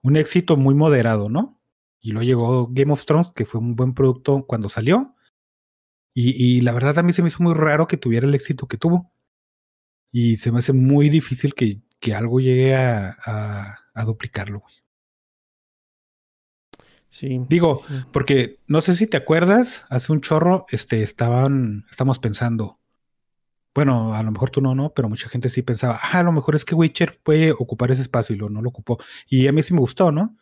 Un éxito muy moderado, ¿no? Y luego llegó Game of Thrones, que fue un buen producto cuando salió. Y, y la verdad a mí se me hizo muy raro que tuviera el éxito que tuvo. Y se me hace muy difícil que, que algo llegue a, a, a duplicarlo. güey. Sí. Digo, sí. porque no sé si te acuerdas, hace un chorro, este, estaban, estamos pensando, bueno, a lo mejor tú no, no, pero mucha gente sí pensaba, ah, a lo mejor es que Witcher puede ocupar ese espacio y lo no lo ocupó. Y a mí sí me gustó, ¿no?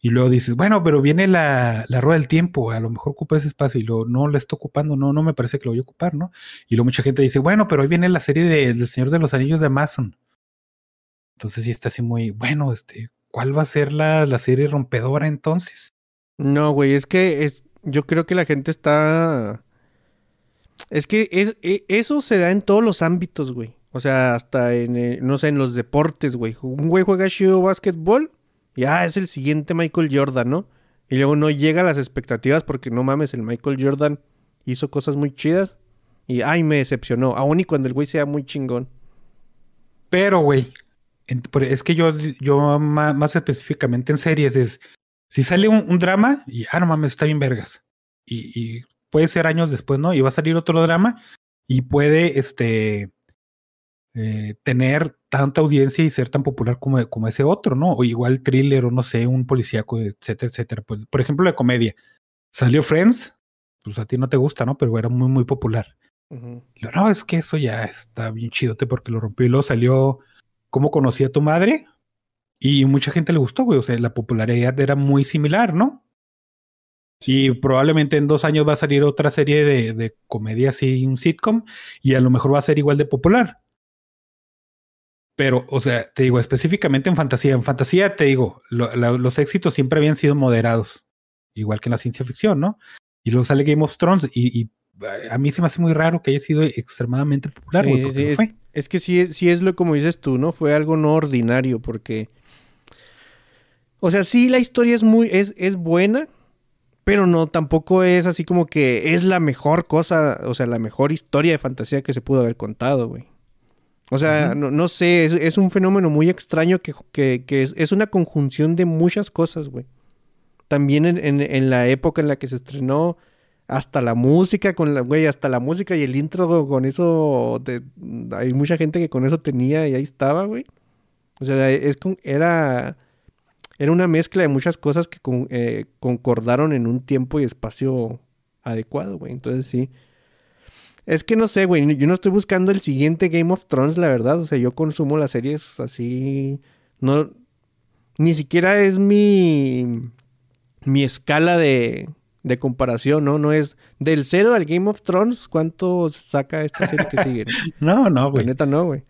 Y luego dices, bueno, pero viene la, la rueda del tiempo, a lo mejor ocupa ese espacio y lo no lo está ocupando, no, no me parece que lo voy a ocupar, ¿no? Y luego mucha gente dice, bueno, pero hoy viene la serie de, del Señor de los Anillos de Amazon. Entonces sí está así muy, bueno, este, ¿cuál va a ser la, la serie rompedora entonces? No, güey, es que es, yo creo que la gente está... Es que e- eso se da en todos los ámbitos, güey. O sea, hasta en, eh, no sé, en los deportes, güey. Un güey juega chido básquetbol y ah, es el siguiente Michael Jordan, ¿no? Y luego no llega a las expectativas porque no mames, el Michael Jordan hizo cosas muy chidas Y ay, me decepcionó. Aún y cuando el güey sea muy chingón. Pero, güey, es que yo, yo más, específicamente en series es, si sale un, drama y, ah, no mames, está bien vergas. Y, puede ser años después, ¿no? Y va a salir otro drama y puede, este, eh, tener tanta audiencia y ser tan popular como, como ese otro, ¿no? O igual thriller o no sé, un policíaco, etcétera, etcétera. Pues, por ejemplo, de comedia. Salió Friends, pues a ti no te gusta, ¿no? Pero era muy, muy popular. No, es que eso ya está bien chidote porque lo rompió y luego salió cómo conocí a tu madre. Y mucha gente le gustó, güey. O sea, la popularidad era muy similar, ¿no? Y probablemente en dos años va a salir otra serie de, de comedia así, un sitcom, y a lo mejor va a ser igual de popular. Pero, o sea, te digo, específicamente en fantasía. En fantasía, te digo, los éxitos siempre habían sido moderados, igual que en la ciencia ficción, ¿no? Y luego sale Game of Thrones y, a mí se me hace muy raro que haya sido extremadamente popular. Sí, sí, es que sí, sí es lo como dices tú, ¿no? Fue algo no ordinario porque... O sea, sí la historia es muy... es, es buena, pero no, tampoco es así como que es la mejor cosa, o sea, la mejor historia de fantasía que se pudo haber contado, güey. O sea, no, sé, es, un fenómeno muy extraño que, que, es, una conjunción de muchas cosas, güey. También en, en, la época en la que se estrenó, hasta la música, con la, güey, hasta la música y el intro con eso, hay mucha gente que con eso tenía y ahí estaba, güey. O sea, es con, era, era una mezcla de muchas cosas que eh, concordaron en un tiempo y espacio adecuado, güey. Entonces sí. Es que no sé, güey, yo no estoy buscando el siguiente Game of Thrones, la verdad. O sea, yo consumo las series así. No. Ni siquiera es mi. Mi escala de, de comparación, ¿no? No es del cero al Game of Thrones, ¿cuánto saca esta serie que sigue? no, no, güey. La neta no, güey.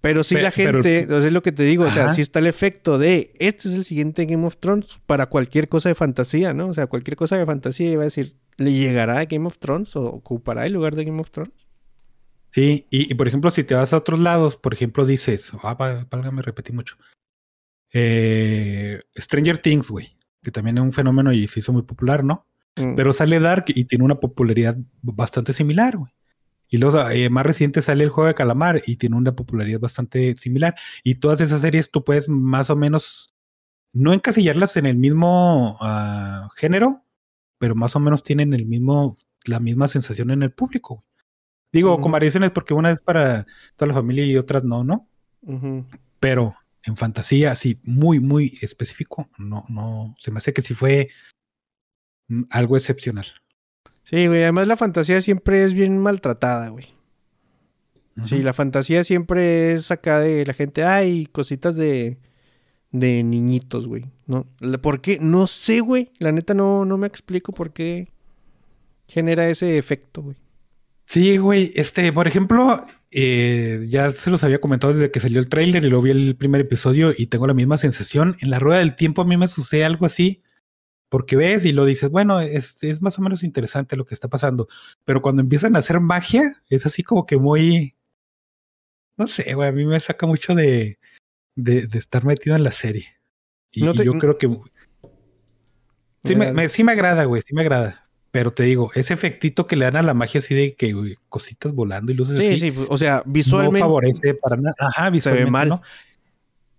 Pero sí la gente, entonces es lo que te digo, o sea, sí está el efecto de, este es el siguiente Game of Thrones para cualquier cosa de fantasía, ¿no? O sea, cualquier cosa de fantasía iba a decir, ¿le llegará a Game of Thrones o ocupará el lugar de Game of Thrones? Sí, y, por ejemplo, si te vas a otros lados, por ejemplo, dices, ah, me repetí mucho. Eh, Stranger Things, güey, que también es un fenómeno y se hizo muy popular, ¿no? Mm. Pero sale Dark y tiene una popularidad bastante similar, güey. Y luego eh, más reciente sale el juego de calamar y tiene una popularidad bastante similar. Y todas esas series tú puedes más o menos no encasillarlas en el mismo ah, género, pero más o menos tienen el mismo, la misma sensación en el público. Güey. Digo, con variaciones porque una es para toda la familia y otras no, ¿no? Pero en fantasía, así, muy, muy específico, no, no, se me hace que sí fue Mm, algo excepcional. Sí, güey. Además la fantasía siempre es bien maltratada, güey. Sí, la fantasía siempre es acá de la gente, ay, cositas de, de niñitos, güey. ¿No? ¿Por qué? No sé, güey. La neta no, no me explico por qué genera ese efecto, güey. Sí, güey. Este, por ejemplo, eh, ya se los había comentado desde que salió el tráiler y luego vi el primer episodio y tengo la misma sensación. En la rueda del tiempo a mí me sucede algo así porque ves y lo dices, bueno, es, más o menos interesante lo que está pasando, pero cuando empiezan a hacer magia, es así como que muy, no sé, güey, a mí me saca mucho de, de, de estar metido en la serie. Y, yo creo que... Sí me, sí me agrada, güey, sí me agrada. Pero te digo, ese efectito que le dan a la magia así de que cositas volando y luces sí, Sí, o sea, visualmente... No favorece para nada. Ajá, visualmente, se ve mal. ¿no?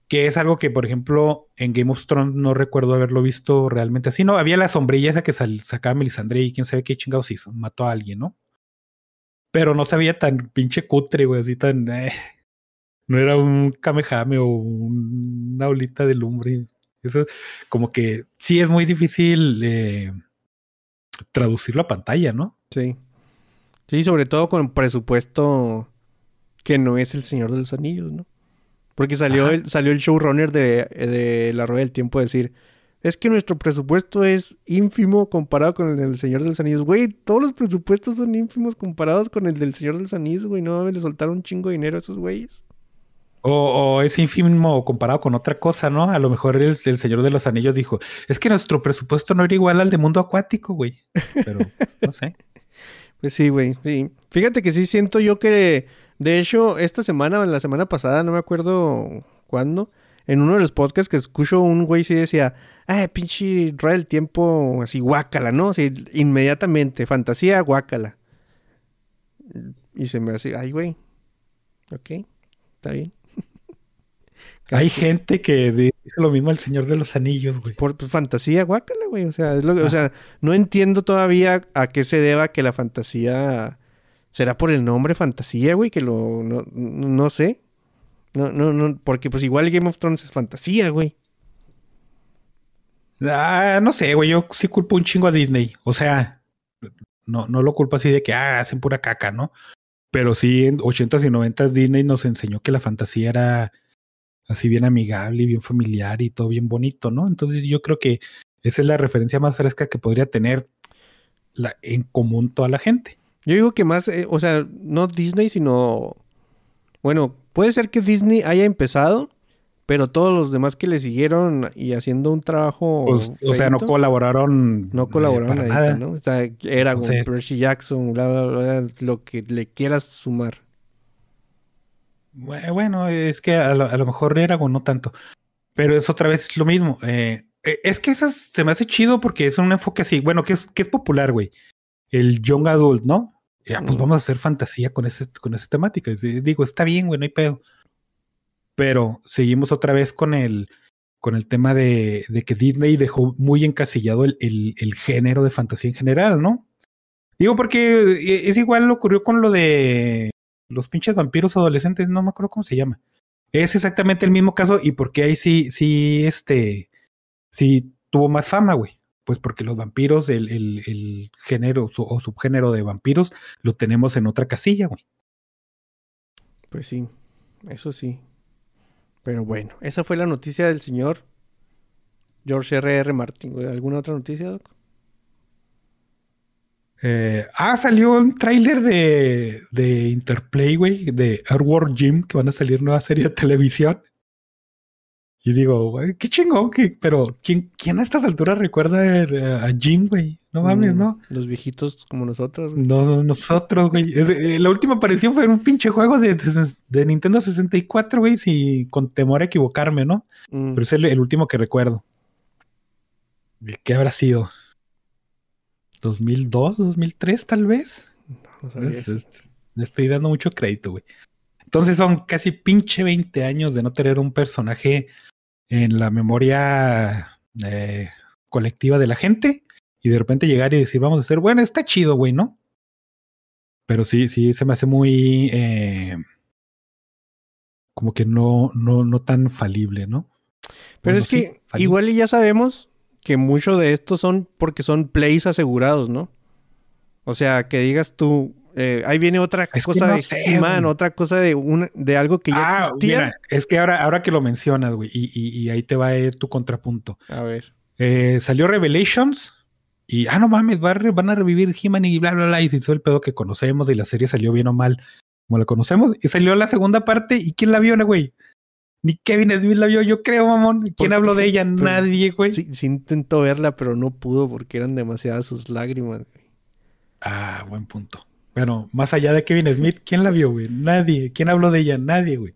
que es algo que, por ejemplo, en Game of Thrones no recuerdo haberlo visto realmente así, ¿no? Había la sombrilla esa que sacaba Melisandre y quién sabe qué chingados hizo, mató a alguien, ¿no? Pero no sabía tan pinche cutre, güey, así tan... Eh, no era un kamehame o una olita de lumbre. Eso como que sí es muy difícil eh, traducirlo a pantalla, ¿no? Sí. Sí, sobre todo con presupuesto que no es el Señor de los Anillos, ¿no? Porque salió el, salió el showrunner de, de La Rueda del Tiempo a decir, es que nuestro presupuesto es ínfimo comparado con el del Señor de los Anillos. Güey, todos los presupuestos son ínfimos comparados con el del Señor de los Anillos, güey. No le soltaron un chingo de dinero a esos güeyes. O, es ínfimo comparado con otra cosa, ¿no? A lo mejor el, Señor de los Anillos dijo, es que nuestro presupuesto no era igual al de mundo acuático, güey. Pero, no sé. Pues sí, güey. Sí. Fíjate que sí siento yo que de hecho, esta semana o la semana pasada, no me acuerdo cuándo, en uno de los podcasts que escucho un güey sí decía, ay, pinche rueda el tiempo así guácala, ¿no? Así, inmediatamente, fantasía guácala. Y se me hace, ay, güey. Ok, está bien. Hay gente que dice lo mismo al Señor de los Anillos, güey. Por pues, fantasía, guácala, güey. O sea, es lo que- o sea, no entiendo todavía a qué se deba que la fantasía. ¿Será por el nombre fantasía, güey? Que lo. No, no sé. No, no, no. Porque pues igual Game of Thrones es fantasía, güey. Ah, no sé, güey. Yo sí culpo un chingo a Disney. O sea, no, no lo culpo así de que ah, hacen pura caca, ¿no? Pero sí, en 80s y 90s Disney nos enseñó que la fantasía era así bien amigable y bien familiar y todo bien bonito, ¿no? Entonces yo creo que esa es la referencia más fresca que podría tener la, en común toda la gente. Yo digo que más, eh, o sea, no Disney, sino. Bueno, puede ser que Disney haya empezado, pero todos los demás que le siguieron y haciendo un trabajo. Pues, o sea, no colaboraron. no eh, colaboraron para ahí, nada. ¿no? O sea, Eragon, Entonces- Percy Jackson, bla, bla, bla, lo que le quieras sumar. Bu- Bueno, es que a lo, a lo mejor Eragon no tanto. Pero es otra vez lo mismo. eh, eh, es que esas se me hace chido porque es un enfoque así. Bueno, que es, que es popular, güey. El young adult, ¿no? Ya, pues Mm. vamos a hacer fantasía con, ese, con esa temática. Digo, está bien, güey, no hay pedo. Pero seguimos otra vez con el, con el tema de, de que Disney dejó muy encasillado el, el- el género de fantasía en general, ¿no? Digo, porque eh, es igual lo ocurrió con lo de los pinches vampiros adolescentes, no me acuerdo cómo se llama. Es exactamente el mismo caso y porque ahí sí, sí, este, sí tuvo más fama, güey. Pues porque los vampiros, el, el, el género su- o subgénero de vampiros, lo tenemos en otra casilla, güey. Pues sí, eso sí. Pero bueno, esa fue la noticia del señor George R.R. R. Martin. ¿Alguna otra noticia, Doc? Eh, ah, salió un tráiler de, de Interplay, güey, de Earthworm Jim, que van a salir nueva serie de televisión. Y digo, güey, qué chingón, que, pero ¿quién, ¿quién a estas alturas recuerda a Jim, güey? No mames, Mm, ¿no? Los viejitos como nosotros. güey. No, no, nosotros, güey. Es- eh, la última aparición fue en un pinche juego de, de, de Nintendo 64, güey, si con temor a equivocarme, ¿no? Mm, Pero es el, el último que recuerdo. ¿De ¿Qué habrá sido? ¿2002, 2003 tal vez? no sabía Es- eso. es- le estoy dando mucho crédito, güey. Entonces son casi pinche 20 años de no tener un personaje en la memoria eh, colectiva de la gente y de repente llegar y decir, vamos a hacer, bueno, está chido, güey, ¿no? Pero sí, sí, se me hace muy... eh, como que no, no, no tan falible, ¿no? Pero Bueno, es que igual y ya sabemos que muchos de estos son porque son plays asegurados, ¿no? O sea, que digas tú, eh, ahí viene otra Es cosa no de sé, He-Man, güey. otra cosa de una, de algo que ya Ah, existía. mira, es que ahora, ahora que lo mencionas, güey, y, y- y ahí te va a ir tu contrapunto. A ver. Eh, salió Revelations y, ah, no mames, va a van a revivir He-Man y bla, bla, bla, y se hizo el pedo que conocemos y la serie salió bien o mal, como la conocemos. Y salió la segunda parte y ¿quién la vio, no, güey? Ni Kevin Smith la vio, yo creo, mamón. ¿Quién ¿Por habló de ella? Pues, Nadie, güey. Sí, sí intentó verla, pero no pudo porque eran demasiadas sus lágrimas. güey. Ah, buen punto. Bueno, más allá de Kevin Smith, ¿quién la vio, güey? Nadie. ¿Quién habló de ella? Nadie, güey.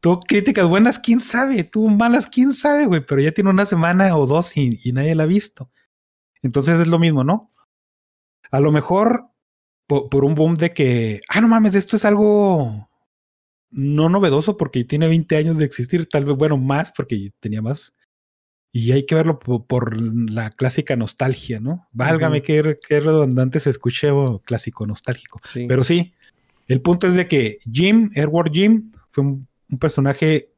Tuvo críticas buenas, quién sabe. Tuvo malas, quién sabe, güey. Pero ya tiene una semana o dos y, y nadie la ha visto. Entonces es lo mismo, ¿no? A lo mejor po- por, un boom de que, ah, no mames, esto es algo no novedoso porque tiene 20 años de existir, tal vez, bueno, más porque tenía más. Y hay que verlo po- por, la clásica nostalgia, ¿no? Válgame, Ujú. qué, qué redundante se escuche oh, clásico nostálgico. Sí. Pero sí, el punto es de que Jim, Edward Jim, fue un, un personaje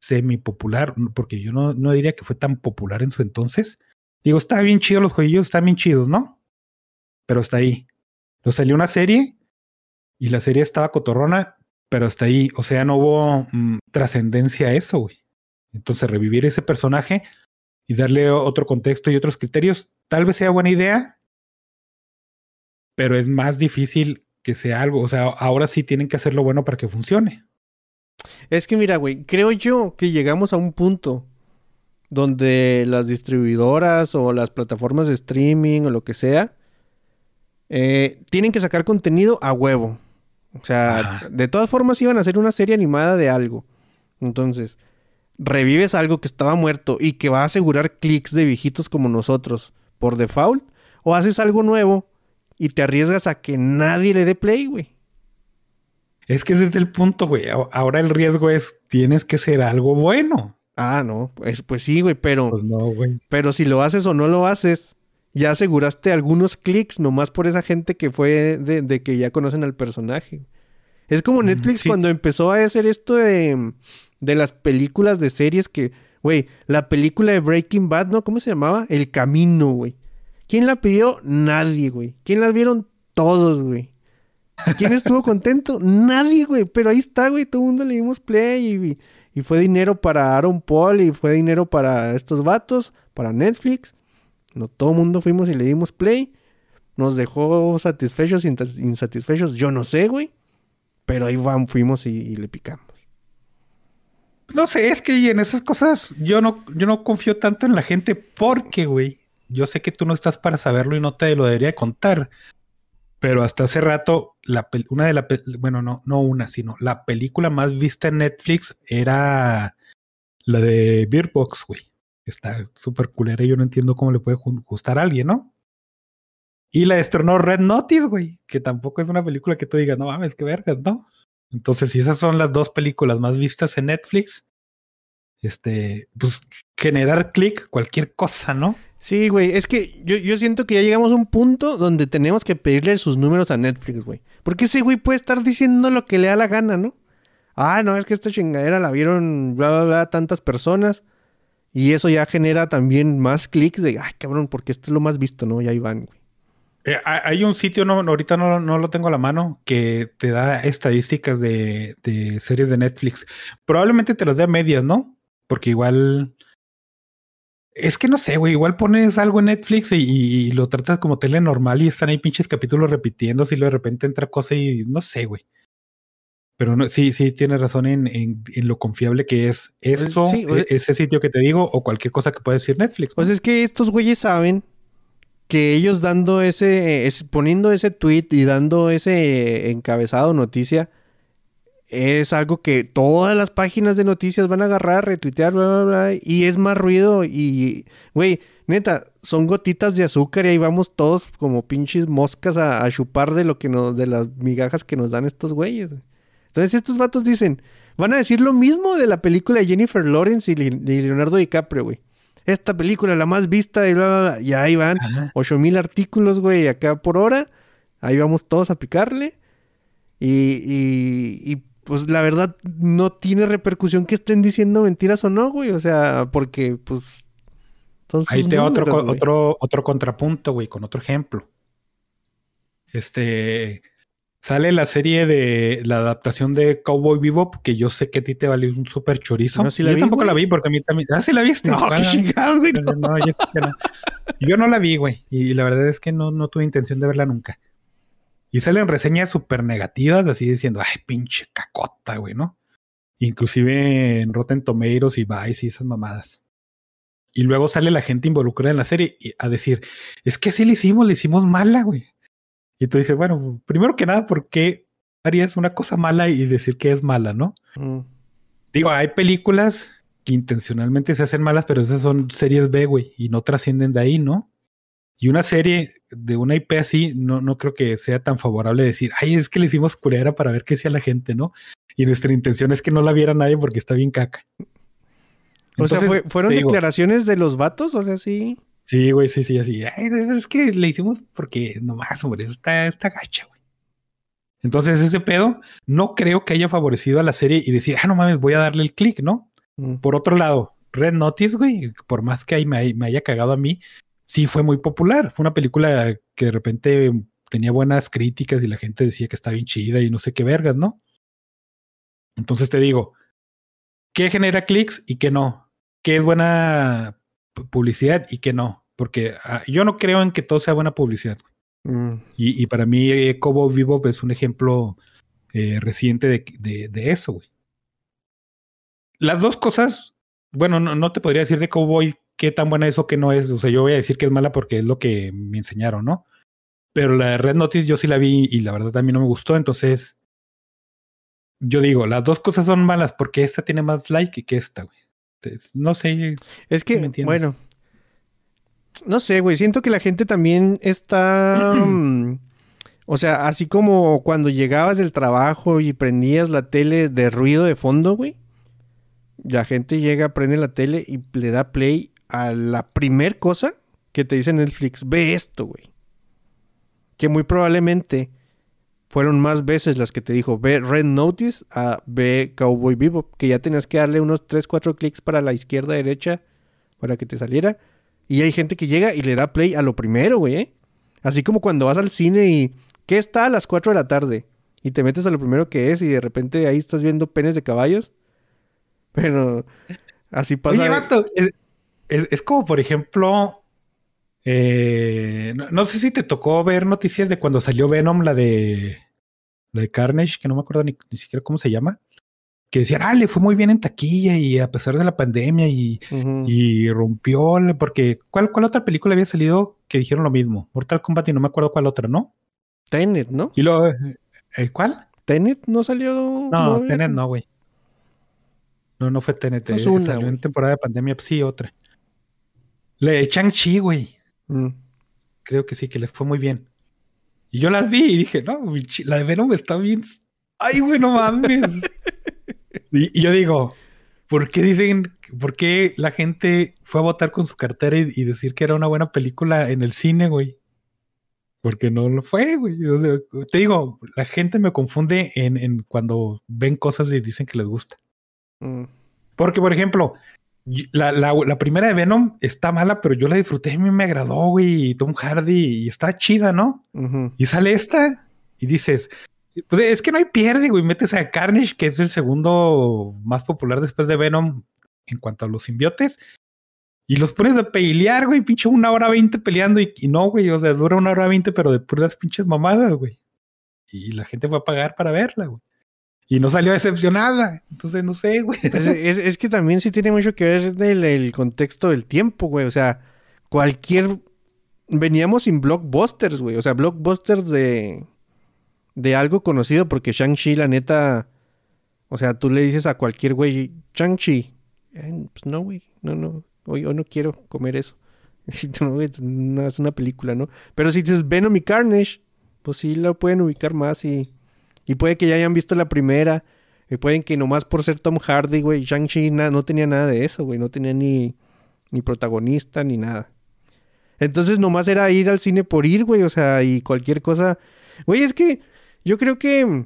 semi popular, porque yo no, no diría que fue tan popular en su entonces. Digo, está bien chido los jueguillos, están bien chidos, ¿no? Pero hasta ahí. Lo salió una serie y la serie estaba cotorrona, pero hasta ahí. O sea, no hubo mm, trascendencia a eso, güey. Entonces, revivir ese personaje y darle otro contexto y otros criterios, tal vez sea buena idea, pero es más difícil que sea algo. O sea, ahora sí tienen que hacerlo bueno para que funcione. Es que mira, güey, creo yo que llegamos a un punto donde las distribuidoras o las plataformas de streaming o lo que sea eh, tienen que sacar contenido a huevo. O sea, Ajá. de todas formas iban a hacer una serie animada de algo. Entonces, revives algo que estaba muerto y que va a asegurar clics de viejitos como nosotros por default, o haces algo nuevo y te arriesgas a que nadie le dé play, güey. Es que ese es el punto, güey. Ahora el riesgo es, tienes que ser algo bueno. Ah, no, pues, pues sí, güey, pero... Pues no, güey. Pero si lo haces o no lo haces, ya aseguraste algunos clics nomás por esa gente que fue de, que ya conocen al personaje. Es como Netflix cuando empezó a hacer esto de, de las películas de series que, güey, la película de Breaking Bad, ¿no? ¿Cómo se llamaba? El Camino, güey. ¿Quién la pidió? Nadie, güey. ¿Quién la vieron? Todos, güey. ¿Quién estuvo contento? Nadie, güey. Pero ahí está, güey. Todo el mundo le dimos play y, fue dinero para Aaron Paul y fue dinero para estos vatos, para Netflix. No, todo el mundo fuimos y le dimos play. Nos dejó satisfechos, insatisfechos. Yo no sé, güey. Pero ahí vamos, fuimos y, le picamos. No sé, es que en esas cosas yo no, yo no confío tanto en la gente porque, güey, yo sé que tú no estás para saberlo y no te lo debería contar. Pero hasta hace rato, la una de las, bueno, no, no una, sino la película más vista en Netflix era la de Beer Box, güey. Está súper culera y yo no entiendo cómo le puede gustar a alguien, ¿no? Y la estrenó Red Notice, güey, que tampoco es una película que tú digas, no mames, qué vergas, ¿no? Entonces, si esas son las dos películas más vistas en Netflix, este, pues generar clic, cualquier cosa, ¿no? Sí, güey, es que yo, yo, siento que ya llegamos a un punto donde tenemos que pedirle sus números a Netflix, güey. Porque ese güey puede estar diciendo lo que le da la gana, ¿no? Ah, no, es que esta chingadera la vieron, bla, bla, bla, tantas personas. Y eso ya genera también más clics de, ay, cabrón, porque esto es lo más visto, ¿no? Y ahí van, güey. Eh, hay un sitio, no, ahorita no, no, lo tengo a la mano, que te da estadísticas de, de series de Netflix. Probablemente te las dé a medias, ¿no? Porque igual es que no sé, güey. Igual pones algo en Netflix y, lo tratas como tele normal y están ahí pinches capítulos repitiendo. Si de repente entra cosa y no sé, güey. Pero no, sí, sí, tienes razón en, en, lo confiable que es pues eso, e, ese sitio que te digo, o cualquier cosa que pueda decir Netflix. Pues es que estos güeyes saben que ellos dando ese, poniendo ese tweet y dando ese encabezado noticia, es algo que todas las páginas de noticias van a agarrar, retuitear, bla, bla, bla, y es más ruido y, güey, neta, son gotitas de azúcar y ahí vamos todos como pinches moscas a, chupar de lo que nos, de las migajas que nos dan estos güeyes. Entonces estos vatos dicen, van a decir lo mismo de la película de Jennifer Lawrence y, Leonardo DiCaprio, güey. Esta película, la más vista, y bla, bla, bla. Y ahí van, ocho mil artículos, güey, acá por hora. Ahí vamos todos a picarle. Y, y, y pues la verdad no tiene repercusión que estén diciendo mentiras o no, güey. O sea, porque pues... Ahí te otro, otro, otro contrapunto, güey, con otro ejemplo. Este... Sale la serie de la adaptación de Cowboy Bebop, que yo sé que a ti te vale un súper chorizo. No, yo tampoco la vi porque a mí también. Ah, sí la viste. No, qué güey. No. yo, no. yo, no la vi, güey. Y la verdad es que no, no tuve intención de verla nunca. Y salen reseñas súper negativas, así diciendo, ay, pinche cacota, güey, ¿no? Inclusive en Rotten Tomatoes y Vice y esas mamadas. Y luego sale la gente involucrada en la serie a decir, es que sí le hicimos, le hicimos mala, güey. Y tú dices, bueno, primero que nada, ¿por qué harías una cosa mala y decir que es mala, no? Mm. Digo, hay películas que intencionalmente se hacen malas, pero esas son series B, güey, y no trascienden de ahí, ¿no? Y una serie de una IP así, no, no creo que sea tan favorable decir, ay, es que le hicimos culera para ver qué hacía la gente, ¿no? Y nuestra intención es que no la viera nadie porque está bien caca. o sea, ¿fueron declaraciones de los vatos? O sea, sí. Sí, güey, sí, sí, así. Ay, es que le hicimos porque nomás, hombre, está, está gacha, güey. Entonces, ese pedo no creo que haya favorecido a la serie y decir, ah, no mames, voy a darle el clic, ¿no? Mm. Por otro lado, Red Notice, güey, por más que me, me haya cagado a mí, sí fue muy popular. Fue una película que de repente tenía buenas críticas y la gente decía que está bien chida y no sé qué vergas, ¿no? Entonces te digo, ¿qué genera clics y qué no? ¿Qué es buena publicidad y qué no? Porque ah, yo no creo en que todo sea buena publicidad. Mm. Y, para mí, eh, Cobo Vivo es un ejemplo eh, reciente de, de, eso, güey. Las dos cosas, bueno, no, no, te podría decir de Cowboy qué tan buena es o qué no es. O sea, yo voy a decir que es mala porque es lo que me enseñaron, ¿no? Pero la Red Notice yo sí la vi y la verdad también no me gustó. Entonces, yo digo, las dos cosas son malas porque esta tiene más like que esta, güey. no sé. Es que, bueno, no sé, güey. Siento que la gente también está. Mm, O sea, así como cuando llegabas del trabajo y prendías la tele de ruido de fondo, güey. La gente llega, prende la tele y le da play a la primer cosa que te dice Netflix. Ve esto, güey. Que muy probablemente fueron más veces las que te dijo ve Red Notice a ve Cowboy Bebop. Que ya tenías que darle unos 3, 4 clics para la izquierda, derecha, para que te saliera. Y hay gente que llega y le da play a lo primero, güey. ¿eh? Así como cuando vas al cine y... ¿Qué está a las 4 de la tarde? Y te metes a lo primero que es y de repente ahí estás viendo penes de caballos. Pero así pasa. Oye, vato, es, es- es como, por ejemplo, eh, no, no sé si te tocó ver noticias de cuando salió Venom, la de, la de Carnage, que no me acuerdo ni, ni siquiera cómo se llama, que decían, ah, le fue muy bien en taquilla y a pesar de la pandemia y, rompió, porque ¿cuál, ¿cuál otra película había salido que dijeron lo mismo? Mortal Kombat y no me acuerdo cuál otra, ¿no? Tenet, ¿no? Y luego, ¿el cuál? Tenet no salió. No, Tenet no, güey. No, no fue Tenet. No es eh, una, salió en temporada de pandemia, pues sí, otra. La de Chang-Chi, güey. Mm. Creo que sí, que les fue muy bien. Y yo las vi y dije, no, la de Venom está bien. Ay, güey, no mames. y, y yo digo, ¿por qué dicen, por qué la gente fue a votar con su cartera y, y decir que era una buena película en el cine, güey? Porque no lo fue, güey. O sea, te digo, la gente me confunde en, en cuando ven cosas y dicen que les gusta. Mm. Porque, por ejemplo, y- la, la- la primera de Venom está mala, pero yo la disfruté, a mí me agradó, güey, y Tom Hardy, y está chida, ¿no? Y sale esta, y dices, pues es que no hay pierde, güey, metes a Carnage, que es el segundo más popular después de Venom en cuanto a los simbiotes, y los pones a pelear, güey, pinche una hora veinte peleando, y, y no, güey, o sea, dura una hora veinte, pero de puras pinches mamadas, güey. Y la gente fue a pagar para verla, güey. Y no salió decepcionada. Entonces, no sé, güey. Pues es, es que también sí tiene mucho que ver del el contexto del tiempo, güey. O sea, cualquier. Veníamos sin blockbusters, güey. O sea, blockbusters de. De algo conocido, porque Shang-Chi, la neta. O sea, tú le dices a cualquier güey, Shang-Chi. Eh, Pues no, güey. No, no. Hoy, hoy no quiero comer eso. No, es una- es una película, ¿no? Pero si dices Venom y Carnage, pues sí lo pueden ubicar más y. Y puede que ya hayan visto la primera. Y pueden que nomás por ser Tom Hardy, güey, Shang-Chi no tenía nada de eso, güey. No tenía ni, ni protagonista ni nada. Entonces nomás era ir al cine por ir, güey. O sea, y cualquier cosa. Güey, es que yo creo que.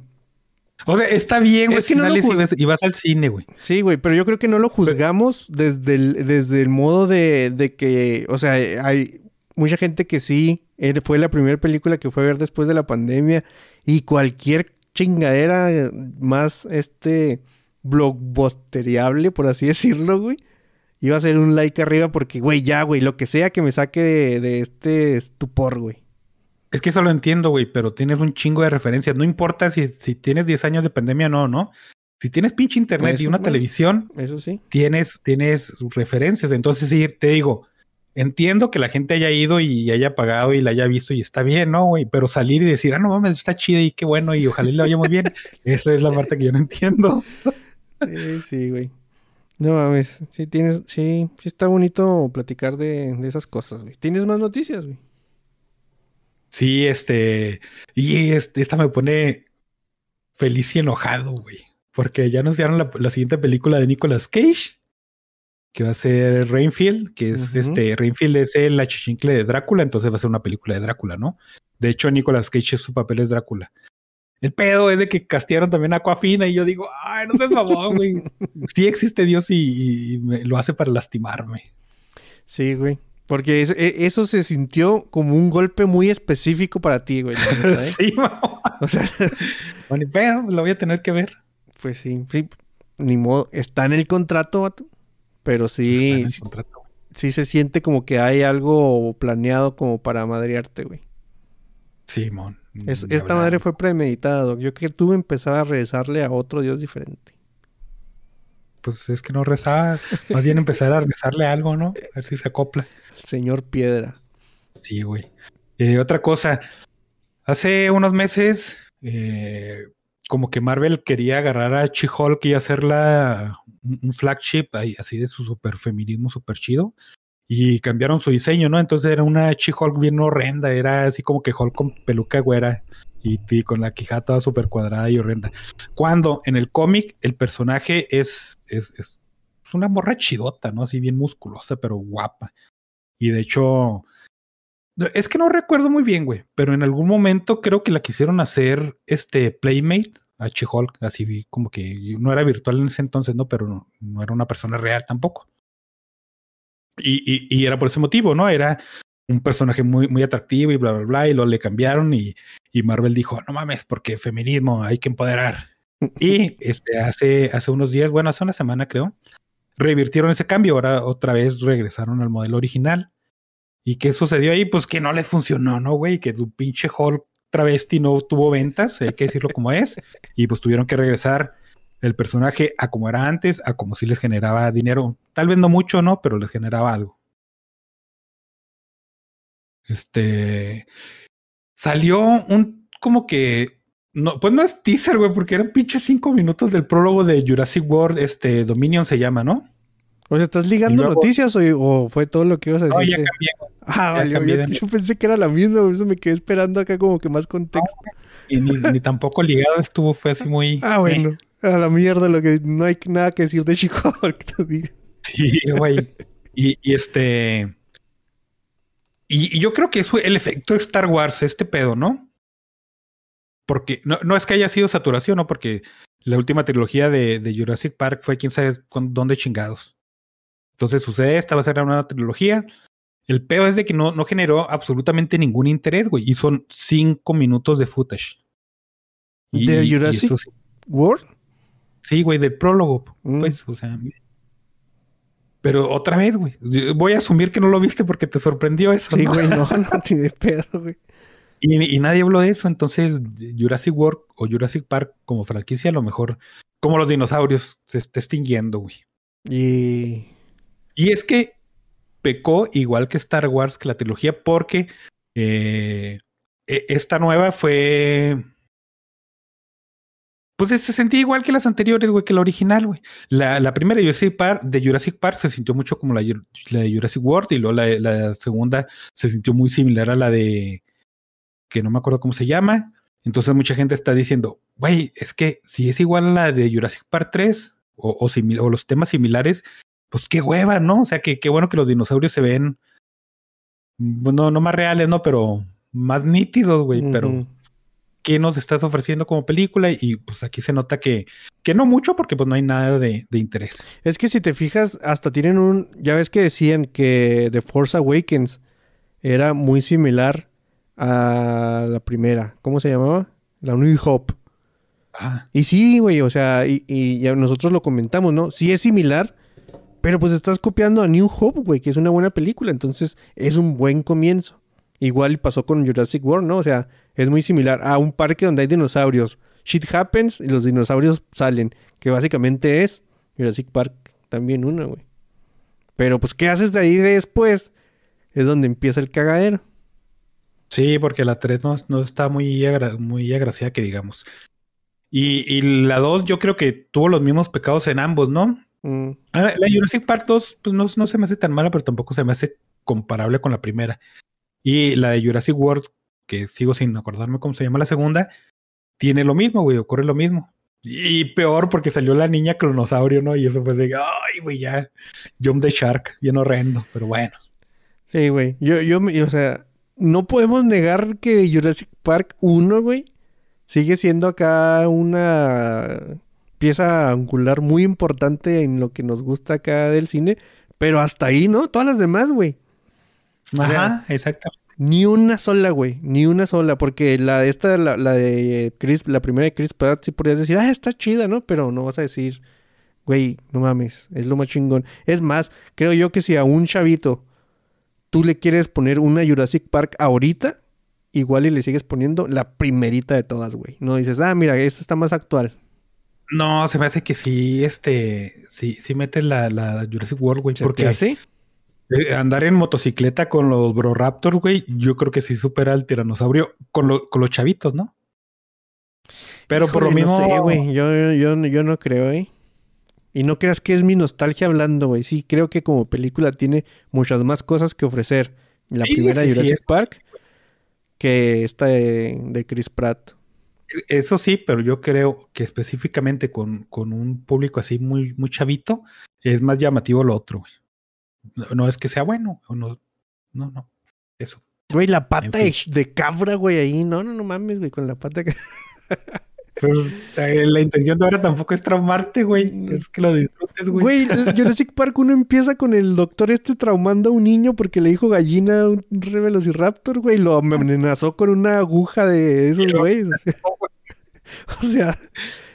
O sea, está bien, güey, Es que si no lo sales ves- y vas al cine, güey. Sí, güey, pero yo creo que no lo juzgamos desde el, desde el modo de, de que. O sea, hay mucha gente que sí. eh, Fue la primera película que fue a ver después de la pandemia. Y cualquier chingadera más este blockbustereable, por así decirlo, güey. Iba a ser un like arriba porque, güey, ya, güey, lo que sea que me saque de, de este estupor, güey. Es que eso lo entiendo, güey, pero tienes un chingo de referencias. No importa si, si tienes 10 años de pandemia o no, ¿no? Si tienes pinche internet y una bueno. televisión, Eso sí. tienes, tienes referencias. Entonces, sí, te digo, entiendo que la gente haya ido y haya pagado y la haya visto y está bien, ¿no, güey? Pero salir y decir, ah, no mames, está chida y qué bueno y ojalá le vaya muy bien. Esa es la parte que yo no entiendo. Sí, sí, güey. No mames, sí tienes, sí, sí está bonito platicar de, de esas cosas, güey. ¿Tienes más noticias, güey? Sí, este, y este, esta me pone feliz y enojado, güey, porque ya anunciaron la, la siguiente película de Nicolas Cage, que va a ser Rainfield, que es este, Rainfield es el achichincle de Drácula, entonces va a ser una película de Drácula, ¿no? De hecho, Nicolas Cage su papel es Drácula. El pedo es de que castearon también a Aquafina y yo digo, ay, no seas mamón, güey. Sí existe Dios y, y me- lo hace para lastimarme. Sí, güey. Porque eso, e- eso se sintió como un golpe muy específico para ti, güey. neta, ¿eh? sí, mamón. O sea, Bueno, pues, lo voy a tener que ver. pues sí, sí, ni modo. Está en el contrato, vato. Pero Está en sí, el sí, contrato. sí se siente como que hay algo planeado como para madrearte, güey. Simón. Es- ni esta madre fue premeditada, Doc. Yo que tú empezaba a rezarle a otro Dios diferente. Pues es que no rezaba. Más bien empezar a rezarle algo, ¿no? A ver si se acopla. Señor Piedra. Sí, güey. Eh, otra cosa. Hace unos meses, eh, como que Marvel quería agarrar a She-Hulk y hacerla un flagship así de su super feminismo super chido. Y cambiaron su diseño, ¿no? Entonces era una She-Hulk bien horrenda. Era así como que Hulk con peluca güera Y, con la quijada súper cuadrada y horrenda. Cuando en el cómic el personaje es, es, es una morra chidota, ¿no? Así bien musculosa, pero guapa. Y de hecho, es que no recuerdo muy bien, güey, pero en algún momento creo que la quisieron hacer este Playmate a She-Hulk, así como que no era virtual en ese entonces, ¿no? Pero no, era una persona real tampoco. Y, y, era por ese motivo, ¿no? Era un personaje muy, muy atractivo y bla, bla, bla, y lo le cambiaron y, y Marvel dijo, no mames, porque feminismo hay que empoderar. Y este, hace, hace unos días, bueno, hace una semana creo, revirtieron ese cambio, ahora otra vez regresaron al modelo original. ¿Y qué sucedió ahí? Pues que no les funcionó, ¿no, güey? Que su pinche Hulk travesti no tuvo ventas, hay que decirlo como es, y pues tuvieron que regresar el personaje a como era antes, a como si les generaba dinero. Tal vez no mucho, ¿no? Pero les generaba algo. Este. Salió un. como que. No, pues no es teaser, güey, porque eran pinches cinco minutos del prólogo de Jurassic World, este, Dominion se llama, ¿no? O sea, ¿estás ligando luego, noticias o, o, fue todo lo que ibas a decir? No, ya cambié. Ah, vale, ya cambié. Yo, yo, pensé que era la misma, por eso me quedé esperando acá como que más contexto. No, y ni, ni, tampoco ligado estuvo, fue así muy... Ah, bueno. Eh. A la mierda, lo que no hay nada que decir de Chico Sí, güey. Y, y, este. Y, y, yo creo que es el efecto Star Wars, este pedo, ¿no? Porque no, no es que haya sido saturación, ¿no? Porque la última trilogía de, de Jurassic Park fue quién sabe con, dónde chingados. Entonces sucede, esta va a ser una nueva trilogía. El peor es de que no, no generó absolutamente ningún interés, güey. Y son cinco minutos de footage. ¿De Jurassic sí. World? Sí, güey, del prólogo. Mm. Pues, o sea. Pero otra vez, güey. Voy a asumir que no lo viste porque te sorprendió eso. Sí, güey, no, no, ni de pedo, güey. Y, y, nadie habló de eso. Entonces, Jurassic World o Jurassic Park como franquicia, a lo mejor, como los dinosaurios, se está extinguiendo, güey. Y. Y es que pecó igual que Star Wars, que la trilogía, porque eh, esta nueva fue pues se sentía igual que las anteriores, güey, que la original, güey. La, la, primera Jurassic Park, de Jurassic Park se sintió mucho como la, de Jurassic World y luego la, segunda se sintió muy similar a la de que no me acuerdo cómo se llama. Entonces mucha gente está diciendo, güey, es que si es igual a la de Jurassic Park 3 o, los temas similares, pues qué hueva, ¿no? O sea, que qué bueno que los dinosaurios se ven, bueno, no más reales, ¿no? Pero más nítidos, güey, pero qué nos estás ofreciendo como película y pues aquí se nota que, que no mucho porque pues no hay nada de, de, interés. Es que si te fijas, hasta tienen un, ya ves que decían que The Force Awakens era muy similar a la primera, ¿cómo se llamaba? La New Hope. Ah. Y sí, güey, o sea, y, y ya nosotros lo comentamos, ¿no? Sí es similar, pero pues estás copiando a New Hope, güey, que es una buena película, entonces es un buen comienzo. Igual pasó con Jurassic World, ¿no? O sea, es muy similar a un parque donde hay dinosaurios. Shit happens y los dinosaurios salen. Que básicamente es Jurassic Park también una, güey. Pero pues, ¿qué haces de ahí después? Es donde empieza el cagadero. Sí, porque la 3 no, no está muy, agra muy agraciada, que digamos. Y, y la 2 yo creo que tuvo los mismos pecados en ambos, ¿no? Mm. La Jurassic Park 2 pues no, no se me hace tan mala, pero tampoco se me hace comparable con la primera. Y la de Jurassic World, que sigo sin acordarme cómo se llama la segunda, tiene lo mismo, güey, ocurre lo mismo. Y peor porque salió la niña cronosaurio, ¿no? Y eso fue de, ay, güey, ya, Jump the Shark, bien horrendo, pero bueno. Sí, güey, yo, yo, o sea, no podemos negar que Jurassic Park 1, güey, sigue siendo acá una pieza angular muy importante en lo que nos gusta acá del cine, pero hasta ahí, ¿no? Todas las demás, güey. Ajá, exactamente. Ni una sola, güey, ni una sola, porque la esta, la, la, de Chris, la primera de Chris Pratt, sí podrías decir, ah, está chida, ¿no? Pero no vas a decir, güey, no mames, es lo más chingón. Es más, creo yo que si a un chavito tú le quieres poner una Jurassic Park ahorita, igual y le sigues poniendo la primerita de todas, güey. No dices, ah, mira, esta está más actual. No, se me hace que sí, este, sí, sí metes la, la Jurassic World, güey, porque... ¿Así? Eh, andar en motocicleta con los Bro Raptors, güey, yo creo que sí supera al tiranosaurio con, lo, con los chavitos, ¿no? Pero Híjole, por lo mismo. No sé, güey. Yo, yo, yo no creo, ¿eh? Y no creas que es mi nostalgia hablando, güey. Sí, creo que como película tiene muchas más cosas que ofrecer. La sí, primera sí, Jurassic sí, Park que esta de, de Chris Pratt. E, Eso sí, pero yo creo que específicamente con, con un público así muy, muy chavito, es más llamativo lo otro, güey. No, es que sea bueno, o no, no, no. Eso. Güey, la pata En de, fin. de cabra, güey, ahí. No, no, no mames, güey, con la pata que... Pues eh, la intención de ahora tampoco es traumarte, güey. Es que lo disfrutes, güey. Güey, Jurassic Park uno empieza con el doctor este traumando a un niño porque le dijo gallina a un re velociraptor, güey, y lo amenazó con una aguja de esos güeyes. O sea,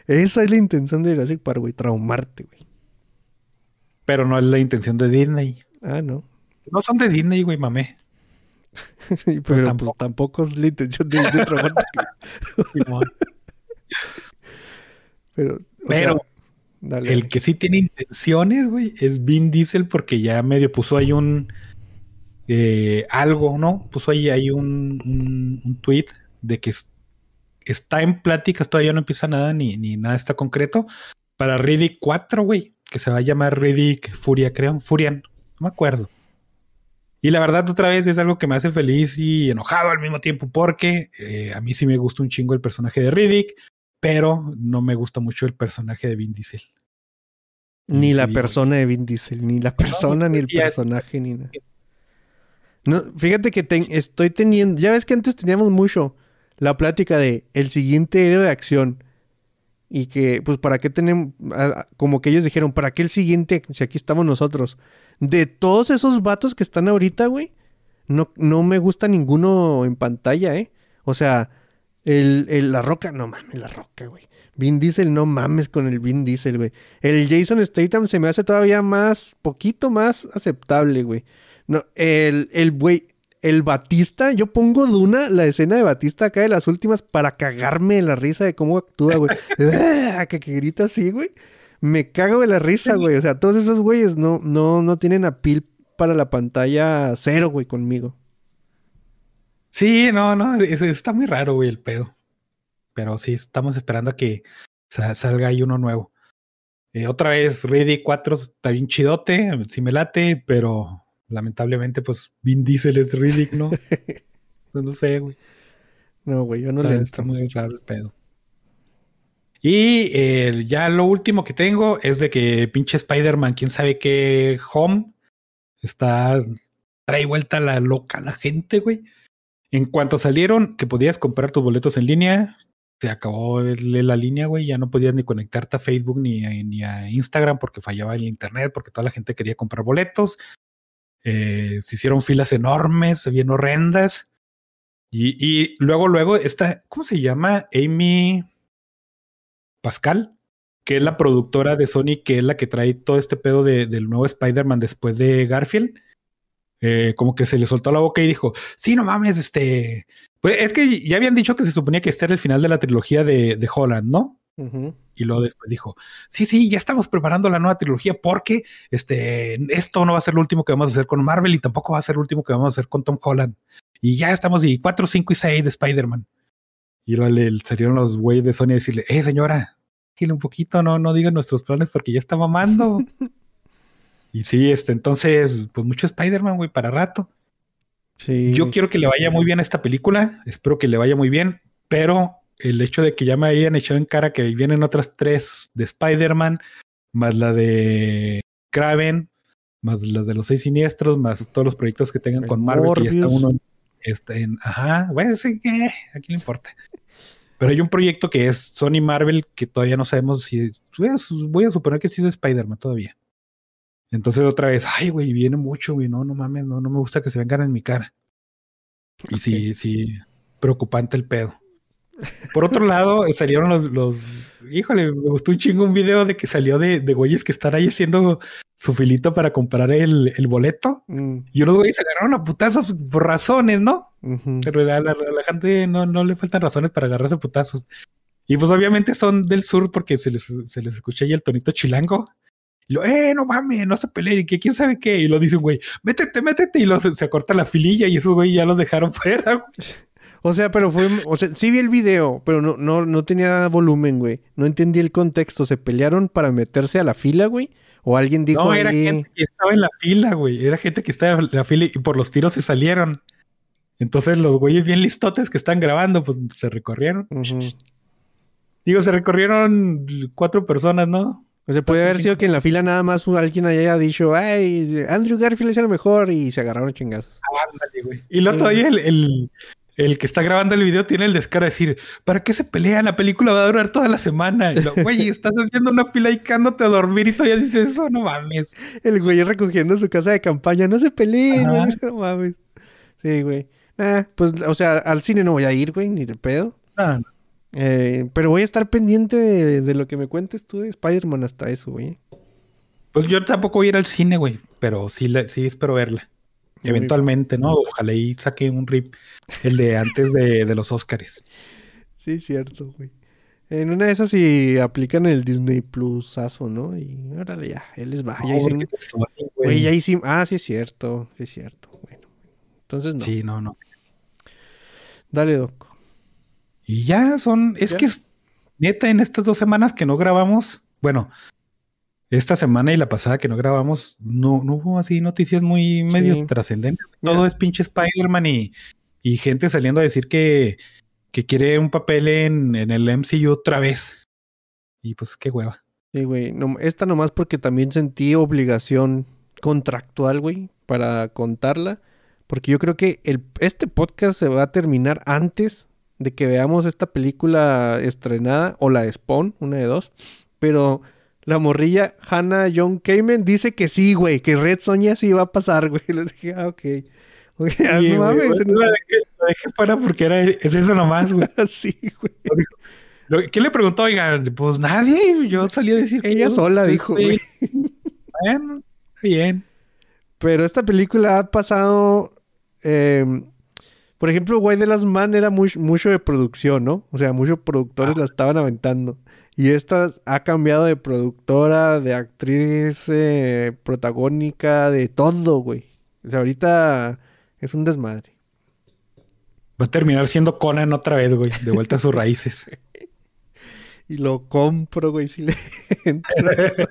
esa es la intención de Jurassic Park, güey, traumarte, güey. Pero no es la intención de Disney. Ah, no. No son de Disney, güey, mamé. Pero, pues tampoco. tampoco es la intención de, traumarte. Pero, o Pero sea, dale, El dale. que sí tiene intenciones, güey, es Vin Diesel porque ya medio puso ahí un eh, algo, ¿no? Puso ahí, ahí un, un, un tweet de que es- está en pláticas, todavía no empieza nada ni, ni nada está concreto para Riddick 4, güey, que se va a llamar Riddick Furia, creo, Furian, no me acuerdo. Y la verdad, otra vez es algo que me hace feliz y enojado al mismo tiempo porque eh, a mí sí me gusta un chingo el personaje de Riddick, pero no me gusta mucho el personaje de Vin Diesel. Ni la persona de Vin Diesel, ni la persona, ni el personaje, ni nada. No, fíjate que estoy teniendo, ya ves que antes teníamos mucho la plática de el siguiente héroe de acción y que, pues, ¿para qué tenemos? Como que ellos dijeron, ¿para qué el siguiente? Si aquí estamos nosotros. De todos esos vatos que están ahorita, güey, no, no me gusta ninguno en pantalla, ¿eh? O sea, el, el- la roca, no mames, la roca, güey. Vin Diesel, no mames con el Vin Diesel, güey. El Jason Statham se me hace todavía más, poquito más aceptable, güey. No, el, el güey, el Batista, yo pongo Duna, la escena de Batista acá de las últimas para cagarme de la risa de cómo actúa, güey. Ah, que, que grita así, güey. Me cago de la risa, güey. O sea, todos esos güeyes no, no, no tienen apil para la pantalla cero, güey, conmigo. Sí, no, no, es- está muy raro, güey, el pedo. Pero sí, estamos esperando a que sa- salga ahí uno nuevo. Eh, otra vez, Ready 4 está bien chidote, sí me late, pero lamentablemente, pues, Vin Diesel es Riddick, ¿no? Pues no sé, güey. No, güey, yo no está, le está muy raro el pedo. Y eh, ya lo último que tengo es de que pinche Spider-Man, quién sabe qué Home, está, trae vuelta la loca la gente, güey. En cuanto salieron que podías comprar tus boletos en línea, se acabó el- la línea, güey. Ya no podías ni conectarte a Facebook ni ni a Instagram porque fallaba el internet, porque toda la gente quería comprar boletos. Eh, se hicieron filas enormes, bien horrendas. Y, luego, luego, esta, ¿cómo se llama? Amy Pascal, que es la productora de Sony, que es la que trae todo este pedo de- del nuevo Spider-Man después de Garfield. Eh, como que se le soltó la boca y dijo, sí, no mames, este... Pues es que ya habían dicho que se suponía que este era el final de la trilogía de, de Holland, ¿no? Y luego después dijo, sí, sí, ya estamos preparando la nueva trilogía porque este, esto no va a ser lo último que vamos a hacer con Marvel y tampoco va a ser lo último que vamos a hacer con Tom Holland. Y ya estamos y 4, 5 y 6 de Spider-Man. Y luego le salieron los güeyes de Sony a decirle, eh, señora, tranquila un poquito, no, no digan nuestros planes porque ya está mamando. y sí, este, entonces, pues mucho Spider-Man, güey, para rato. Sí. Yo quiero que le vaya muy bien a esta película, espero que le vaya muy bien, pero el hecho de que ya me hayan echado en cara que vienen otras tres de Spider-Man, más la de Kraven, más la de los seis siniestros, más todos los proyectos que tengan El con Marvel, que ya está Morbius. uno en- está en, ajá, bueno, sí, que a quién le importa. Pero hay un proyecto que es Sony Marvel que todavía no sabemos si voy a, su- voy a suponer que sí es de Spider-Man todavía. Entonces otra vez, ay, güey, viene mucho, güey, no, no mames, no, no me gusta que se vengan en mi cara. Y sí, sí, preocupante el pedo. Por otro lado, eh, salieron los, los, híjole, me gustó un chingo un video de que salió de, de güeyes que están ahí haciendo su filito para comprar el, el boleto. Mm, Y unos güeyes se agarraron a putazos por razones, ¿no? ujú. Pero la, gente no, no le faltan razones para agarrarse a putazos. Y pues obviamente son del sur porque se les, se les escucha ahí el tonito chilango. Y lo, eh, no mames, no se peleen, que quién sabe qué. Y lo dice un güey, métete, métete. Y se acorta la fililla y esos güey ya los dejaron fuera. güey. O sea, pero fue, o sea, sí vi el video, pero no, no, no tenía volumen, güey. No entendí el contexto. ¿Se pelearon para meterse a la fila, güey? ¿O alguien dijo No, era ahí- gente que estaba en la fila, güey. Era gente que estaba en la fila y por los tiros se salieron. Entonces los güeyes bien listotes que están grabando, pues se recorrieron. Digo, se recorrieron cuatro personas, ¿no? O sea, puede haber sido que en la fila nada más alguien haya dicho, ay, Andrew Garfield es el mejor y se agarraron chingazos. Ándale, güey. Y luego todavía el, el, el que está grabando el video tiene el descaro de decir, ¿para qué se pelean? La película va a durar toda la semana. Y lo, güey, estás haciendo una fila y quedándote a dormir y todavía dices eso, no mames. El güey recogiendo su casa de campaña, no se peleen, güey, no mames. Sí, güey. Nah, pues, o sea, al cine no voy a ir, güey, ni de pedo. No. Eh, pero voy a estar pendiente de, de lo que me cuentes tú de Spider-Man hasta eso, güey. Pues yo tampoco voy a ir al cine, güey, pero sí, la- sí espero verla. Eventualmente, ¿no? Ojalá y saque un rip, el de antes de, de los Oscars. Sí, cierto, güey. En una de esas sí aplican el Disney Plusazo, ¿no? Y órale, ya, él les va. Ya hicieron- Güey, ya hicimos. Ah, sí es cierto, sí es cierto. Bueno, entonces no. Sí, no, no. Dale, Doc. Y ya son, es que es neta en estas dos semanas que no grabamos, bueno, esta semana y la pasada que no grabamos, no, no hubo así noticias muy medio Sí. trascendentes. Todo es pinche Spider-Man y, y gente saliendo a decir que, que quiere un papel en, en el MCU otra vez. Y pues qué hueva. Sí, güey. No, esta nomás porque también sentí obligación contractual, güey, para contarla. Porque yo creo que el, este podcast se va a terminar antes de que veamos esta película estrenada o la de Spawn, una de dos. Pero la morrilla Hannah John Kamen dice que sí, güey, que Red Sonja sí va a pasar, güey. Les dije, ah, ok. Ok, ah, no mames. bueno, la dejé, la dejé fuera porque era, es eso nomás, güey. sí, güey. ¿Qué le preguntó? Oiga, pues nadie. Yo salí a decir. Ella sola dijo, güey. Bueno, bien. Pero esta película ha pasado. eh, por ejemplo, Güey de las Man era muy- mucho de producción, ¿no? O sea, muchos productores la estaban aventando. Y esta ha cambiado de productora, de actriz eh, protagónica, de todo, güey. O sea, ahorita es un desmadre. Va a terminar siendo Conan otra vez, güey. De vuelta a sus raíces. Y lo compro, güey, si le entro.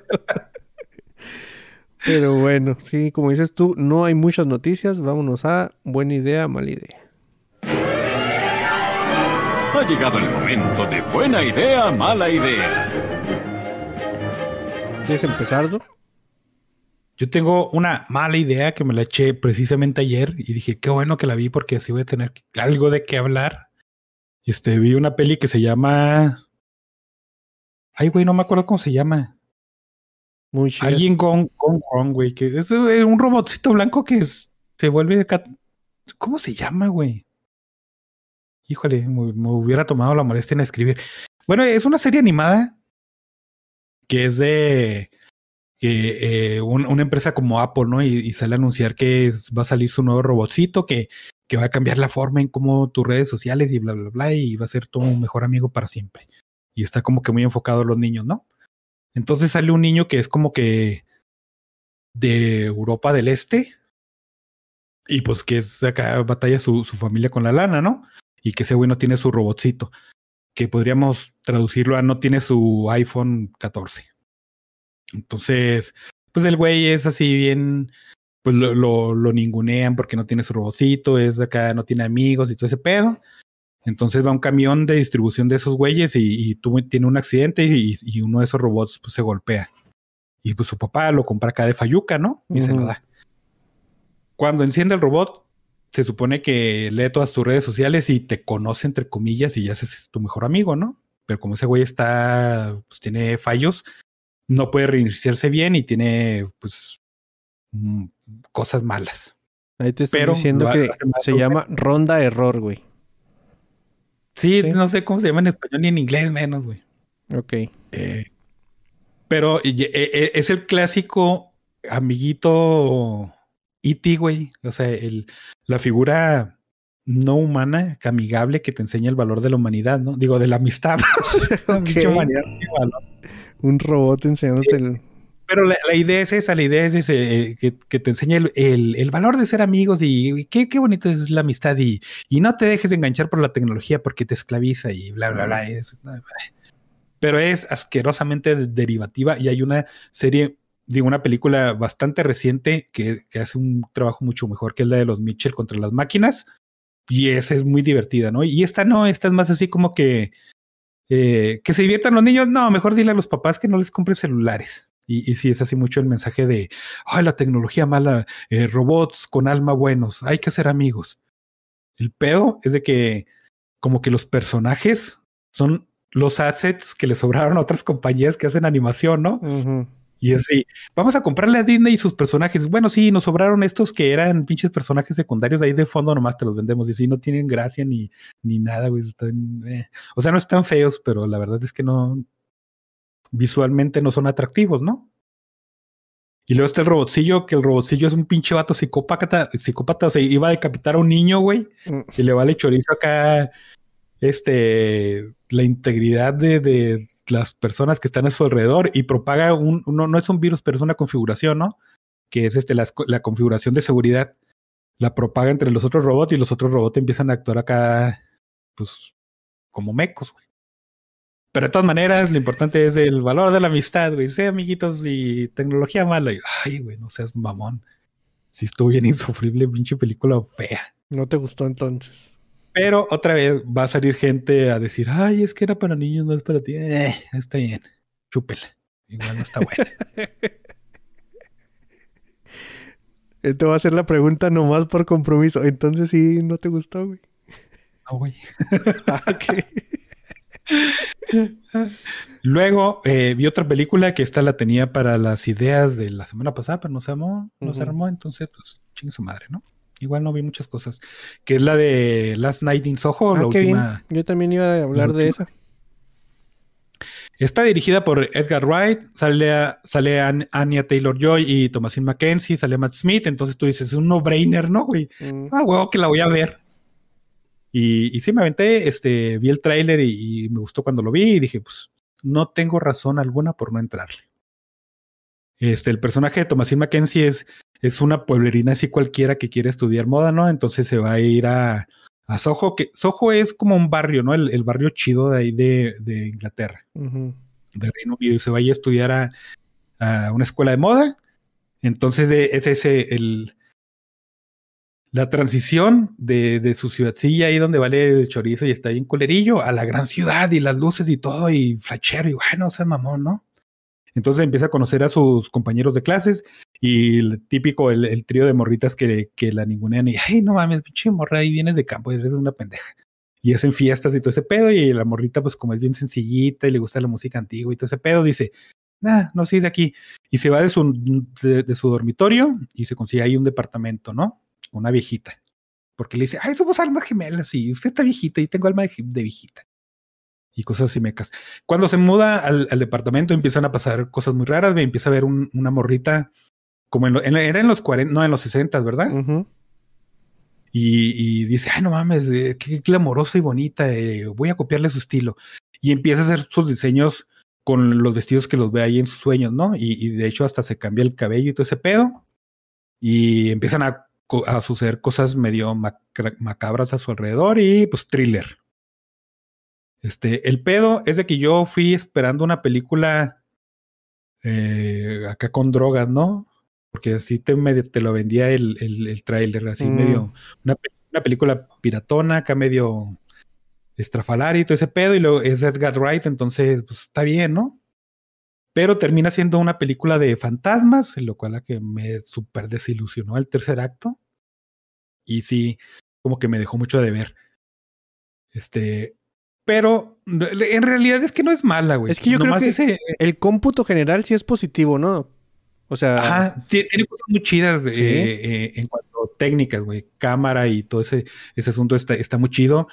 Pero bueno, sí, como dices tú, no hay muchas noticias. Vámonos a buena idea, mala idea. Ha llegado el momento de buena idea, mala idea. ¿Quieres empezar, Doc? Yo tengo una mala idea que me la eché precisamente ayer y dije, qué bueno que la vi porque así voy a tener algo de qué hablar. Este, vi una peli que se llama... Ay, güey, no me acuerdo cómo se llama. Muy chida. Alguien gone, gone wrong, güey. Que es un robotcito blanco que es- se vuelve... acá- ¿Cómo se llama, güey? Híjole, me, hubiera tomado la molestia en escribir. Bueno, es una serie animada que es de eh, eh, un- una empresa como Apple, ¿no? Y, sale a anunciar que va a salir su nuevo robotcito que, que va a cambiar la forma en cómo tus redes sociales y bla, bla, bla, y va a ser tu mejor amigo para siempre. Y está como que muy enfocado a los niños, ¿no? Entonces sale un niño que es como que de Europa del Este. Y pues que es acá batalla su familia con la lana, ¿no? Y que ese güey no tiene su robotcito. Que podríamos traducirlo a no tiene su iPhone 14. Entonces, pues el güey es así bien, pues lo, lo, lo ningunean porque no tiene su robotcito, es acá, no tiene amigos y todo ese pedo. Entonces va un camión de distribución de esos güeyes y, y tuvo- tiene un accidente y, y uno de esos robots pues, se golpea. Y pues su papá lo compra acá de Fayuca, ¿no? Y se lo da. Cuando enciende el robot, se supone que lee todas tus redes sociales y te conoce entre comillas y ya es tu mejor amigo, ¿no? Pero como ese güey está, pues tiene fallos, no puede reiniciarse bien y tiene, pues, mm, cosas malas. Ahí te estoy Pero diciendo que se llama ronda error, güey. Sí, Sí. no sé cómo se llama en español ni en inglés menos, güey. Ok. Eh, pero y- e- e- es el clásico amiguito E.T., güey. O sea, el, la figura no humana, amigable, que te enseña el valor de la humanidad, ¿no? Digo, de la amistad. La Ok. pinche humanidad, qué valor. Un robot enseñándote el... Pero la, la idea es esa, la idea es ese, eh, que, que te enseña el, el- el valor de ser amigos y, y qué, qué bonito es la amistad y, y no te dejes de enganchar por la tecnología porque te esclaviza y bla, bla, bla. es- pero es asquerosamente de- derivativa y hay una serie, digo, una película bastante reciente que, hace un trabajo mucho mejor que es la de los Mitchell contra las máquinas, y esa es muy divertida, ¿no? Y esta no, esta es más así como que eh, que se diviertan los niños. No, mejor dile a los papás que no les compren celulares. Y, y sí, es así mucho el mensaje de, ay, la tecnología mala, eh, robots con alma buenos, hay que ser amigos. El pedo es de que como que los personajes son los assets que le sobraron a otras compañías que hacen animación, ¿no? Y así, vamos a comprarle a Disney y sus personajes. Bueno, sí, nos sobraron estos que eran pinches personajes secundarios ahí de fondo, nomás te los vendemos. Y sí, no tienen gracia ni, ni nada, güey. están, eh. O sea, no están feos, pero la verdad es que no. Visualmente no son atractivos, ¿no? Y luego está el robotcillo, que el robotcillo es un pinche vato psicópata, psicópata, o sea, iba a decapitar a un niño, güey, Mm. y le vale chorizo acá, este, la integridad de, de las personas que están a su alrededor y propaga un, no, no es un virus, pero es una configuración, ¿no? Que es este, la, configuración de seguridad. La propaga entre los otros robots y los otros robots empiezan a actuar acá, pues, como mecos, güey. Pero de todas maneras, lo importante es el valor de la amistad, güey. Sí, amiguitos y tecnología mala. Y, Ay, güey, no seas mamón. Sí estuvo bien insufrible, pinche película fea. No te gustó entonces. Pero otra vez va a salir gente a decir, ay, es que era para niños, no es para ti. Eh, está bien, chúpela. Igual no está buena. Te voy a hacer la pregunta nomás por compromiso. Entonces sí, no te gustó, güey. No, güey. Ah. Luego eh, vi otra película que esta la tenía para las ideas de la semana pasada, pero no se armó, no se armó, entonces, pues, chingue su madre, ¿no? Igual no vi muchas cosas. Que es la de Last Night in Soho, Ah, la bien. última. Yo también iba a hablar la de esa. Está dirigida por Edgar Wright, sale, a- sale An- Anya Taylor Joy y Thomasin McKenzie, sale Matt Smith, entonces tú dices, es un no-brainer, ¿no, güey? Mm. Ah, huevo, que la voy a ver. Y, y sí, me aventé, este, vi el tráiler y, y me gustó cuando lo vi y dije, pues, no tengo razón alguna por no entrarle. Este, el personaje de Thomasin McKenzie es, es una pueblerina así cualquiera que quiere estudiar moda, ¿no? Entonces se va a ir a, a Soho, que Soho es como un barrio, ¿no? El, el barrio chido de ahí de, de Inglaterra de Reino Unido y se vaya a estudiar a, a una escuela de moda. Entonces de- es ese el la transición de, de su ciudadcilla ahí donde vale de chorizo y está bien colerillo a la gran ciudad y las luces y todo y flachero y bueno, o sea, mamón, ¿no? Entonces empieza a conocer a sus compañeros de clases y el típico, el, trío de morritas que, la ningunean y, ay, no mames, pinche morra, ahí vienes de campo, eres una pendeja. Y hacen fiestas y todo ese pedo y la morrita, pues como es bien sencillita y le gusta la música antigua y todo ese pedo, dice, nah, no soy de aquí. Y se va de su, de, su dormitorio y se consigue ahí un departamento, ¿no? Una viejita. Porque le dice, ay, somos almas gemelas y usted está viejita y tengo alma de viejita. Y cosas así mecas. Cuando se muda al, al departamento empiezan a pasar cosas muy raras, me empieza a ver un- una morrita como en, lo- en- era en los 40, no, en los 60, ¿verdad? Y, y dice, ay, no mames, eh, qué glamorosa y bonita, eh, voy a copiarle su estilo. Y empieza a hacer sus diseños con los vestidos que los ve ahí en sus sueños, ¿no? Y, y de hecho hasta se cambia el cabello y todo ese pedo. Y empiezan a, suceder cosas medio macabras a su alrededor y pues thriller. Este, el pedo es de que yo fui esperando una película eh, acá con drogas, ¿no? Porque así te, medio- te lo vendía el, el, el tráiler, así Mm. medio, una, una película piratona, acá medio estrafalaria y todo ese pedo, y luego es Edgar Wright, entonces pues está bien, ¿no? Pero termina siendo una película de fantasmas, en lo cual a que me súper desilusionó el tercer acto. Y sí, como que me dejó mucho de ver. Este, pero en realidad es que no es mala, güey. Es que yo creo que- ese- El cómputo general sí es positivo, ¿no? O sea, Ajá, ti- tiene cosas muy chidas Sí. eh, eh, en cuanto a técnicas, güey. Cámara y todo ese, ese asunto está, está muy chido.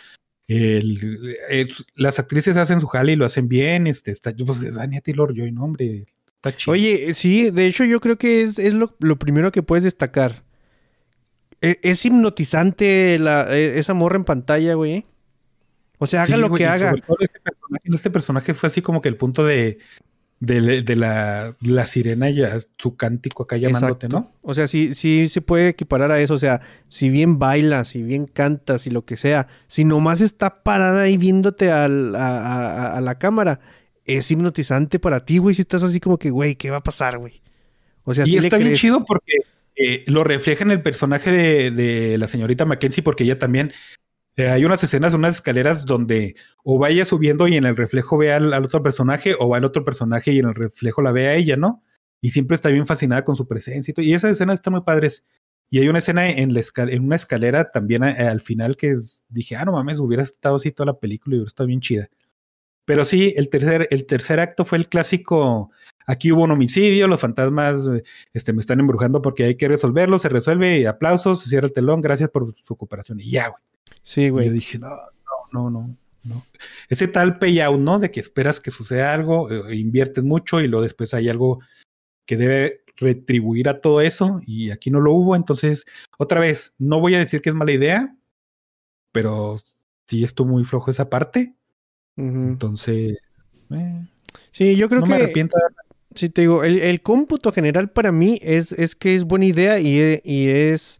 El- eh, las actrices hacen su jale y lo hacen bien. Este, está, pues es Anya Taylor Joy, no, hombre. Está chido. Oye, sí, de hecho yo creo que es, es lo, lo primero que puedes destacar. E- Es, hipnotizante la, e- esa morra en pantalla, güey. O sea, haga Sí, lo güey, que haga. Este personaje, este personaje fue así como que el punto de, de, de la, la sirena y a su cántico acá llamándote, Exacto. ¿no? O sea, sí, sí se puede equiparar a eso. O sea, si bien bailas, si bien cantas y lo que sea, si nomás está parada ahí viéndote al- a, a- a la cámara, es hipnotizante para ti, güey. Si estás así como que, güey, ¿qué va a pasar, güey? O sea, y sí le está bien crees. chido porque eh, lo refleja en el personaje de, de la señorita Mackenzie, porque ella también Eh, hay unas escenas, unas escaleras donde o vaya subiendo y en el reflejo ve al, otro personaje, o va el otro personaje y en el reflejo la ve a ella, ¿no? Y siempre está bien fascinada con su presencia y todo. Y esas escenas están muy padres. Y hay una escena en, la en una escalera también a- al final que dije, ah, no mames, hubiera estado así toda la película y hubiera estado bien chida. Pero sí, el tercer, el tercer acto fue el clásico. Aquí hubo un homicidio, los fantasmas eh, este, me están embrujando porque hay que resolverlo, se resuelve, aplausos, se cierra el telón, gracias por su cooperación. Y ya, güey. Sí, Y yo güey. dije, no, no, no, no, no. Ese tal payout, ¿no? De que esperas que suceda algo, eh, inviertes mucho y luego después hay algo que debe retribuir a todo eso y aquí no lo hubo. Entonces, otra vez, no voy a decir que es mala idea, pero sí estuvo muy flojo esa parte. Entonces, eh, Sí, yo creo no que... me arrepiento. Sí, te digo, el, el cómputo general para mí es, es que es buena idea y, y es...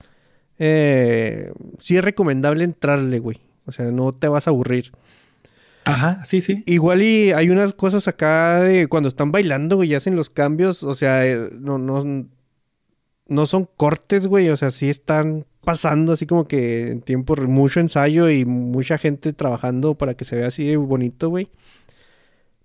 eh, sí es recomendable entrarle, güey. O sea, no te vas a aburrir. Ajá, sí, sí. Igual y hay unas cosas acá de cuando están bailando, güey, y hacen los cambios. O sea, eh, no, no, no son cortes, güey. O sea, sí están pasando así como que en tiempo, mucho ensayo y mucha gente trabajando para que se vea así de bonito, güey.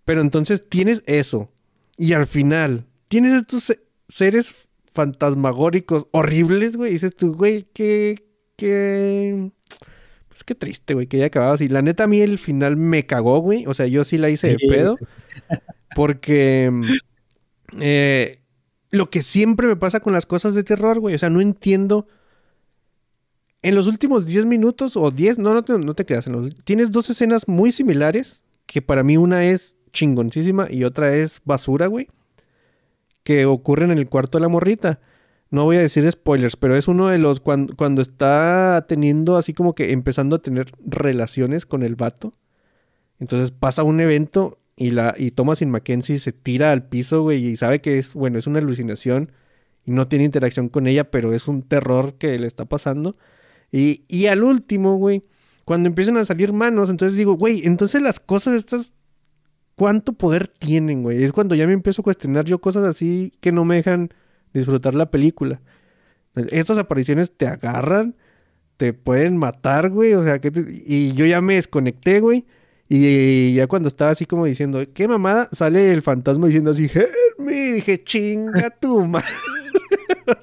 Pero entonces tienes eso. Y al final, tienes estos se- seres fantasmagóricos horribles, güey. Dices tú, güey, qué, qué... Pues qué triste, güey, que haya acabado así. La neta, a mí el final me cagó, güey. O sea, yo sí la hice de pedo. Porque... eh, lo que siempre me pasa con las cosas de terror, güey. O sea, no entiendo... En los últimos 10 minutos o 10, no, no te, no te creas. en los- tienes dos escenas muy similares. Que para mí una es chingoncísima y otra es basura, güey. Que ocurren en el cuarto de la morrita. No voy a decir spoilers, pero es uno de los cuando, cuando está teniendo así como que empezando a tener relaciones con el vato. Entonces pasa un evento y la y Thomasin Mackenzie se tira al piso, güey, y sabe que es, bueno, es una alucinación y no tiene interacción con ella, pero es un terror que le está pasando. Y, y al último, güey, cuando empiezan a salir manos, entonces digo, güey, entonces las cosas estas, ¿cuánto poder tienen, güey? Es cuando ya me empiezo a cuestionar yo cosas así que no me dejan disfrutar la película. Estas apariciones te agarran, te pueden matar, güey, o sea, que te- y yo ya me desconecté, güey. Y ya cuando estaba así como diciendo, ¿qué mamada? Sale el fantasma diciendo así, me. Dije, chinga tu madre.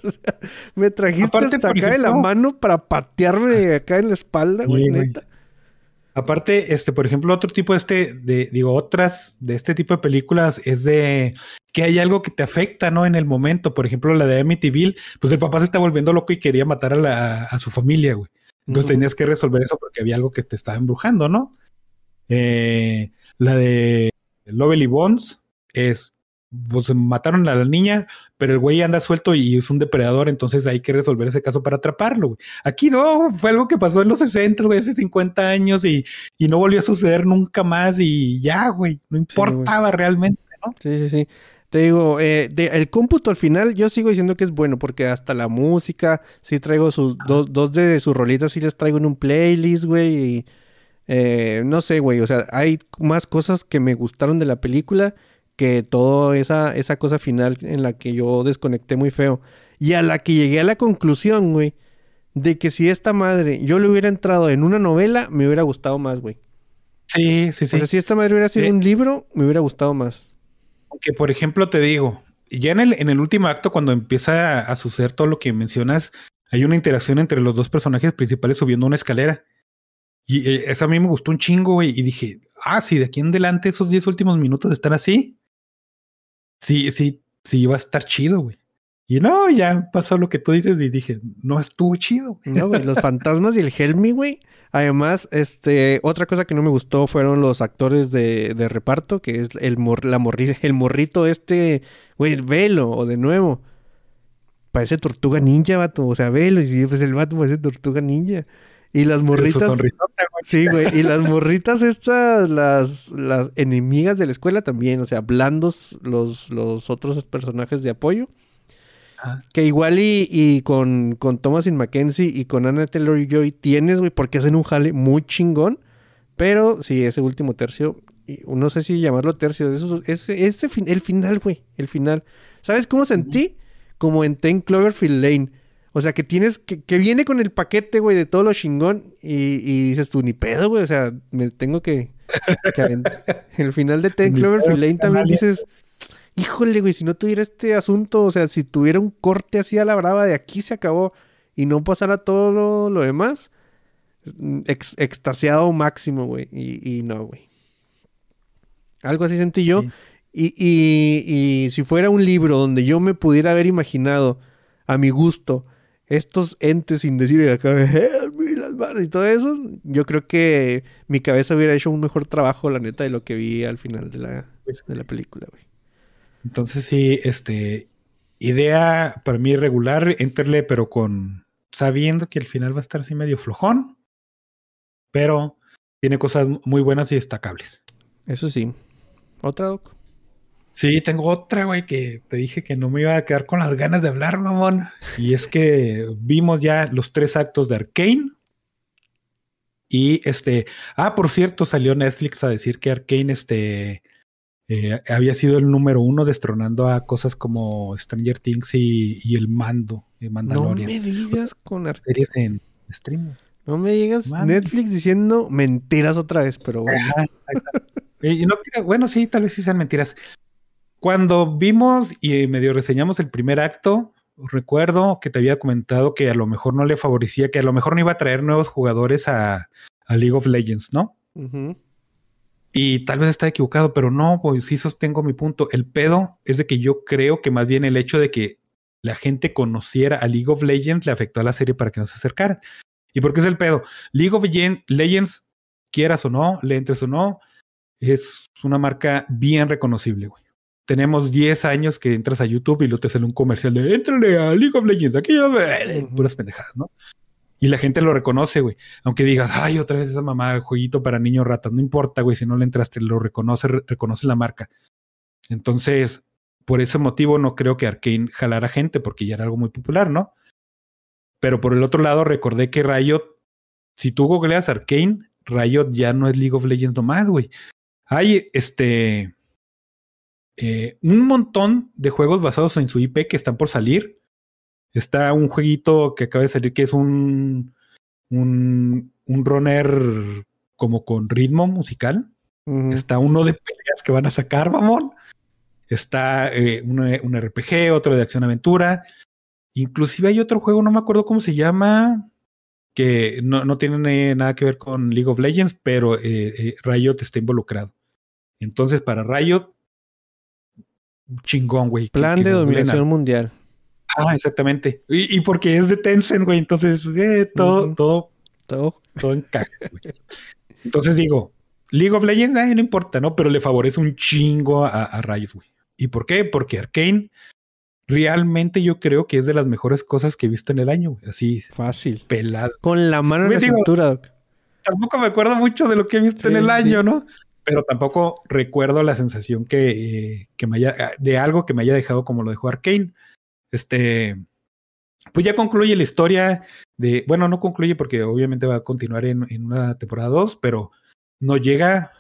O sea, me trajiste Aparte, hasta acá de la ejemplo- mano para patearme acá en la espalda, güey. neta. Aparte, este, por ejemplo, otro tipo de este, de, digo, otras de este tipo de películas es de que hay algo que te afecta, ¿no? En el momento. Por ejemplo, la de Amityville, pues el papá se está volviendo loco y quería matar a, la, a su familia, güey. Entonces tenías que resolver eso porque había algo que te estaba embrujando, ¿no? Eh, la de Lovely Bones es, pues mataron a la niña, pero el güey anda suelto y es un depredador, entonces hay que resolver ese caso para atraparlo, güey. Aquí no, fue algo que pasó en los 60, güey, hace 50 años y, y no volvió a suceder nunca más y ya, güey, no importaba realmente, ¿no? Sí, sí, sí. Te digo, eh, de- el cómputo al final yo sigo diciendo que es bueno porque hasta la música, sí traigo sus dos, dos de sus rolitas, sí les traigo en un playlist, güey. Y, eh, no sé, güey, o sea, hay más cosas que me gustaron de la película que toda esa, esa cosa final en la que yo desconecté muy feo. Y a la que llegué a la conclusión, güey, de que si esta madre yo le hubiera entrado en una novela, me hubiera gustado más, güey. Sí, sí, sí. O sea, si esta madre hubiera sido Sí. un libro, me hubiera gustado más. Que por ejemplo te digo, ya en el, en el último acto, cuando empieza a suceder todo lo que mencionas, hay una interacción entre los dos personajes principales subiendo una escalera. Y eh, eso a mí me gustó un chingo, güey. Y dije, ah, si de aquí en adelante esos 10 últimos minutos están así, sí, sí, sí, va a estar chido, güey. Y no, ya pasó lo que tú dices y dije, no estuvo chido, güey. No, güey, los fantasmas y el Helmi, güey. Además, este, otra cosa que no me gustó fueron los actores de, de reparto, que es el, mor- la morri- el morrito este, güey, velo, o de nuevo. Parece tortuga ninja, vato. O sea, velo, y sí, pues el vato parece tortuga ninja. Y las morritas. güey. Sí, güey. Y las morritas estas, las, las enemigas de la escuela también. O sea, blandos los, los otros personajes de apoyo. Ajá. Que igual y, y con, con Thomasin Mackenzie y con Anna Taylor Joy tienes, güey, porque hacen un jale muy chingón. Pero sí, ese último tercio, no sé si llamarlo tercio, eso, ese, ese fin- el final, güey, el final. ¿Sabes cómo sentí? Como en Ten Cloverfield Lane. O sea, que tienes, que, que viene con el paquete, güey, de todo lo chingón y, y dices tú, ni pedo, güey, o sea, me tengo que... que el final de Ten Cloverfield Lane también dices, híjole, güey, si no tuviera este asunto, o sea, si tuviera un corte así a la brava de aquí se acabó y no pasara todo lo, lo demás, ex- extasiado máximo, güey, y, y no, güey. Algo así sentí yo. Sí. Y, y- y si fuera un libro donde yo me pudiera haber imaginado a mi gusto estos entes sin decir acá, "Help me", las manos y todo eso, yo creo que mi cabeza hubiera hecho un mejor trabajo, la neta, de lo que vi al final de la, de la película, güey. Entonces sí, este, idea para mí regular, enterle, pero con sabiendo que el final va a estar así medio flojón, pero tiene cosas muy buenas y destacables. Eso sí. ¿Otra, Doc? Sí, tengo otra, güey, que te dije que no me iba a quedar con las ganas de hablar, mamón. Y es que vimos ya los tres actos de Arkane. Y este, ah, por cierto, salió Netflix a decir que Arkane, este, eh, había sido el número uno destronando a cosas como Stranger Things y, y el Mando, de No Mandalorian. me digas con Ar- Series en stream. No me digas Mami. Netflix diciendo mentiras otra vez, pero bueno. Exacto. Y no bueno, sí, tal vez sí sean mentiras. Cuando vimos y medio reseñamos el primer acto, recuerdo que te había comentado que a lo mejor no le favorecía, que a lo mejor no iba a traer nuevos jugadores a, a League of Legends, ¿no? Ujú. Y tal vez está equivocado, pero no, pues sí sostengo mi punto. El pedo es de que yo creo que más bien el hecho de que la gente conociera a League of Legends le afectó a la serie para que no se acercara. ¿Y por qué es el pedo? League of Gen- Legends, quieras o no, le entres o no, es una marca bien reconocible, güey. Tenemos 10 años que entras a YouTube y luego te sale un comercial de entrale a League of Legends, aquí ya ve", Ujú. puras pendejadas, ¿no? Y la gente lo reconoce, güey. Aunque digas, ay, otra vez esa mamá, jueguito para niños ratas. No importa, güey, si no le entraste, lo reconoce, re- reconoce la marca. Entonces, por ese motivo no creo que Arkane jalara gente, porque ya era algo muy popular, ¿no? Pero por el otro lado, recordé que Riot, si tú googleas Arkane, Riot ya no es League of Legends nomás, güey. Hay este eh, un montón de juegos basados en su IP que están por salir. Está un jueguito que acaba de salir que es un, un, un runner como con ritmo musical. Está uno de peleas que van a sacar, mamón. Está eh, un, un RPG, otro de acción-aventura. Inclusive hay otro juego, no me acuerdo cómo se llama, que no, no tiene nada que ver con League of Legends, pero eh, eh, Riot está involucrado. Entonces, para Riot, chingón, güey. Plan que de dominación mundial. Ah, exactamente. Y, y porque es de Tencent, güey. Entonces, eh, todo, Ujú. todo, Todo. todo encaja, güey. Entonces digo, League of Legends, ay, no importa, ¿no? Pero le favorece un chingo a, a Riot, güey. ¿Y por qué? Porque Arkane realmente yo creo que es de las mejores cosas que he visto en el año, güey. Así, Fácil. pelado. Con la mano en la digo- cintura, Doc. Tampoco me acuerdo mucho de lo que he visto en el año, sí. ¿no? Pero tampoco recuerdo la sensación que, eh, que me haya, de algo que me haya dejado como lo dejó Arkane. Este, pues ya concluye la historia de, bueno, no concluye porque obviamente va a continuar en, en una temporada 2, pero no llega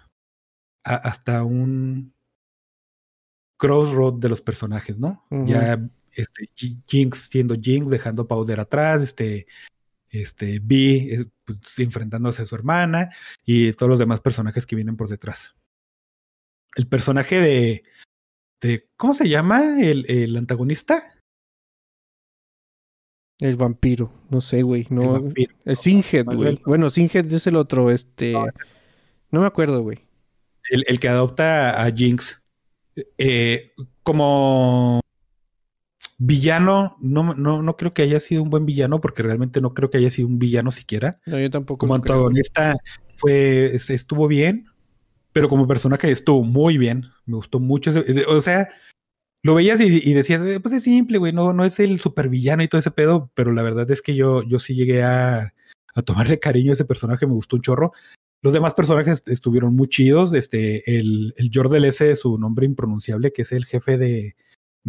a- hasta un crossroad de los personajes, ¿no? Ya este, Ji- Jinx siendo Jinx, dejando Powder atrás, este, este, es, pues, enfrentándose a su hermana y todos los demás personajes que vienen por detrás. El personaje de, de ¿cómo se llama? El, el antagonista. El vampiro. No sé, güey. El No. vampiro. El Sinhead, güey. Bueno, Sinhead es el otro, este. No me acuerdo, güey. el, el que adopta a Jinx. Eh, como villano, no, no, no creo que haya sido un buen villano, porque realmente no creo que haya sido un villano siquiera. No, yo tampoco. Como antagonista fue, es- estuvo bien, pero como personaje estuvo muy bien. Me gustó mucho. ese- o sea, lo veías y, y decías, "Eh, pues es simple, güey, no, no es el supervillano y todo ese pedo, pero la verdad es que yo, yo sí llegué a, a tomarle cariño a ese personaje, me gustó un chorro. Los demás personajes estuvieron muy chidos. Este, el, el Jordel ese, su nombre impronunciable, que es el jefe de,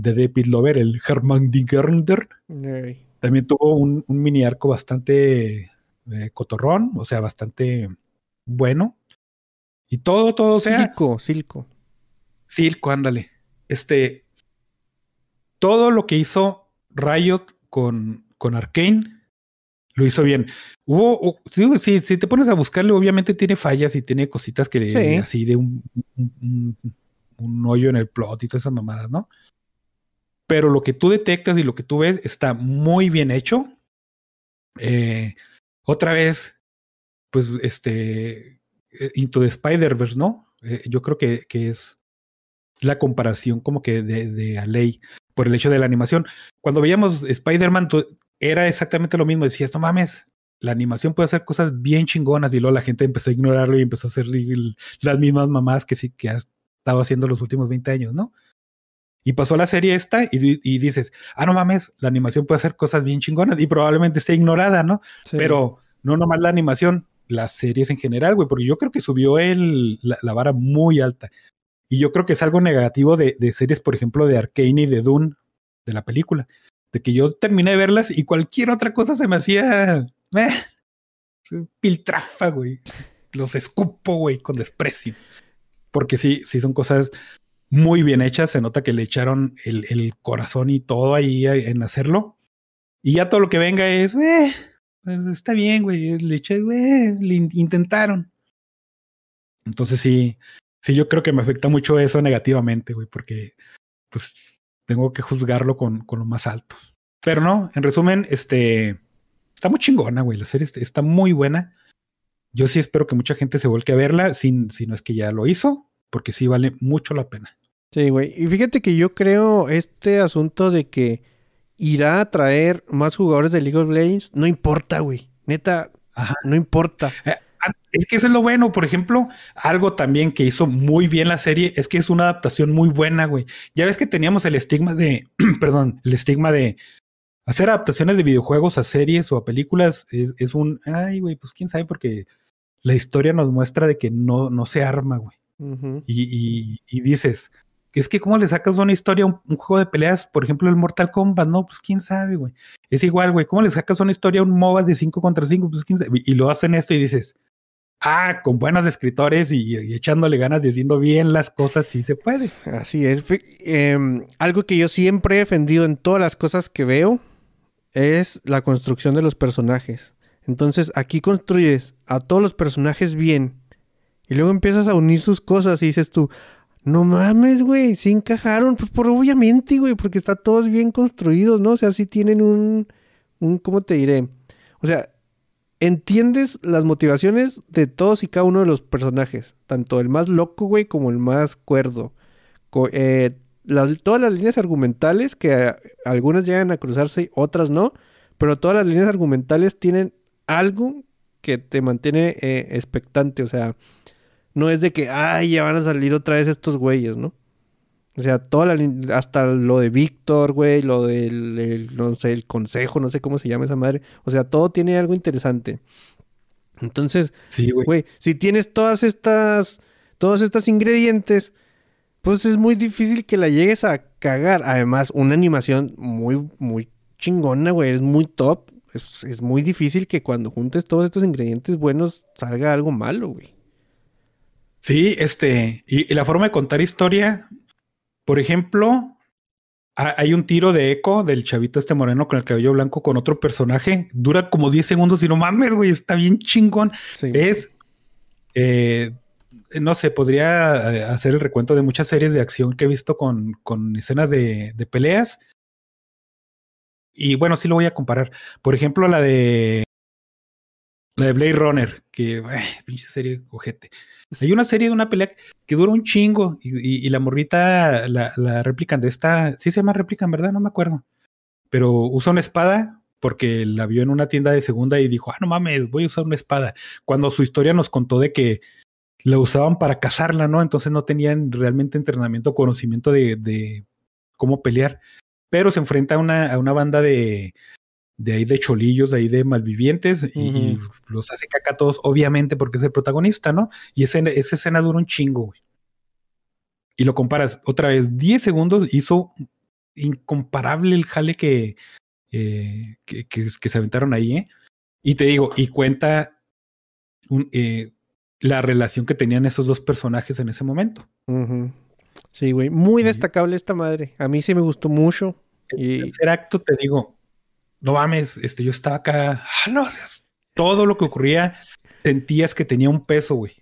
de Pit Lover, el Hermann Digernder, Ay. también tuvo un, un mini arco bastante eh, cotorrón, o sea, bastante bueno. Y todo, todo, o sea, Silco, Silco. Silco, ándale. Este, todo lo que hizo Riot con, con Arkane lo hizo bien. Hubo, si, si, te pones a buscarle, obviamente tiene fallas y tiene cositas que así de un, un, hoyo en el plot y todas esas mamadas, ¿no? Pero lo que tú detectas y lo que tú ves está muy bien hecho. Eh, otra vez, pues, este, eh, Into the Spider-Verse, ¿no? Eh, yo creo que, que, es la comparación como que de, de a ley por el hecho de la animación. Cuando veíamos Spider-Man, era exactamente lo mismo. Decías, no mames, la animación puede hacer cosas bien chingonas y luego la gente empezó a ignorarlo y empezó a hacer las mismas mamás que sí que ha estado haciendo los últimos 20 años, ¿no? Y pasó la serie esta y, dices, ah, no mames, la animación puede hacer cosas bien chingonas y probablemente esté ignorada, ¿no? Pero no nomás la animación, las series en general, güey, porque yo creo que subió el, la, vara muy alta. Y yo creo que es algo negativo de, de series, por ejemplo, de Arkane y de Dune, de la película de que yo terminé de verlas y cualquier otra cosa se me hacía eh, piltrafa, güey. Los escupo, güey, con desprecio. Porque sí, sí son cosas muy bien hechas. Se nota que le echaron el, corazón y todo ahí en hacerlo. Y ya todo lo que venga es, eh, pues está bien, güey. Le eché, güey, le intentaron. Entonces sí, sí, yo creo que me afecta mucho eso negativamente, güey, porque pues tengo que juzgarlo con, con lo más alto. Pero no, en resumen, este está muy chingona, güey. La serie está muy buena. Yo sí espero que mucha gente se vuelque a verla, sin, si no es que ya lo hizo, porque sí vale mucho la pena. Sí, güey. Y fíjate que yo creo este asunto de que irá a traer más jugadores de League of Legends, no importa, güey. Neta, no importa. Eh, es que eso es lo bueno. Por ejemplo, algo también que hizo muy bien la serie es que es una adaptación muy buena, güey. Ya ves que teníamos el estigma de, perdón, el estigma de hacer adaptaciones de videojuegos a series o a películas es, es un, ay, güey, pues quién sabe, porque la historia nos muestra de que no, no se arma, güey. y, y, y, dices, es que cómo le sacas una historia a un, juego de peleas, por ejemplo, el Mortal Kombat, no, pues quién sabe, güey. Es igual, güey, ¿cómo le sacas una historia a un MOBA de 5 contra 5? Pues quién sabe. Y lo hacen esto y dices, ah, con buenos escritores y, echándole ganas, diciendo bien las cosas, sí se puede. Así es. Em, algo que yo siempre he defendido en todas las cosas que veo es la construcción de los personajes. Entonces aquí construyes a todos los personajes bien y luego empiezas a unir sus cosas y dices tú, no mames, güey, sí encajaron, pues por obviamente, güey, porque están todos bien construidos, ¿no? O sea, sí tienen un, un, ¿cómo te diré? O sea, entiendes las motivaciones de todos y cada uno de los personajes, tanto el más loco, güey, como el más cuerdo. eh, todas las líneas argumentales, que algunas llegan a cruzarse, otras no, pero todas las líneas argumentales tienen algo que te mantiene eh, expectante, o sea, no es de que, ay, ya van a salir otra vez estos güeyes, ¿no? O sea, toda la, hasta lo de Víctor, güey, lo del, no sé, el consejo, no sé cómo se llama esa madre. O sea, todo tiene algo interesante. Entonces, güey, si tienes todas estas, todos estos ingredientes, pues es muy difícil que la llegues a cagar. Además, una animación muy, muy chingona, güey, es muy top. Es, muy difícil que cuando juntes todos estos ingredientes buenos salga algo malo, güey. Sí, este, y, la forma de contar historia, por ejemplo, hay un tiro de eco del chavito este moreno con el cabello blanco con otro personaje. Dura como 10 segundos y no mames, güey, está bien chingón. Es eh, no sé, podría hacer el recuento de muchas series de acción que he visto con, con escenas de, de, peleas. Y bueno, sí lo voy a comparar. Por ejemplo, la de. La de Blade Runner, que. pinche serie cojete. Hay una serie de una pelea que dura un chingo y, la morrita la, la replican de esta. Sí se llama replican, ¿verdad? No me acuerdo. Pero usa una espada porque la vio en una tienda de segunda y dijo, ah, no mames, voy a usar una espada. Cuando su historia nos contó de que la usaban para cazarla, ¿no? Entonces no tenían realmente entrenamiento o conocimiento de, de, cómo pelear. Pero se enfrenta a una, a una banda de, de ahí de cholillos, de ahí de malvivientes, y, los hace caca a todos, obviamente, porque es el protagonista, ¿no? Y esa, esa escena dura un chingo, güey. Y lo comparas, otra vez, 10 segundos hizo incomparable el jale que, eh, que, que, se aventaron ahí, ¿eh? Y te digo, y cuenta un, eh, la relación que tenían esos dos personajes en ese momento. Sí, güey. Muy destacable esta madre. A mí sí me gustó mucho. El y... tercer acto, te digo, no mames, este, yo estaba acá, ah, no, todo lo que ocurría, sentías que tenía un peso, güey.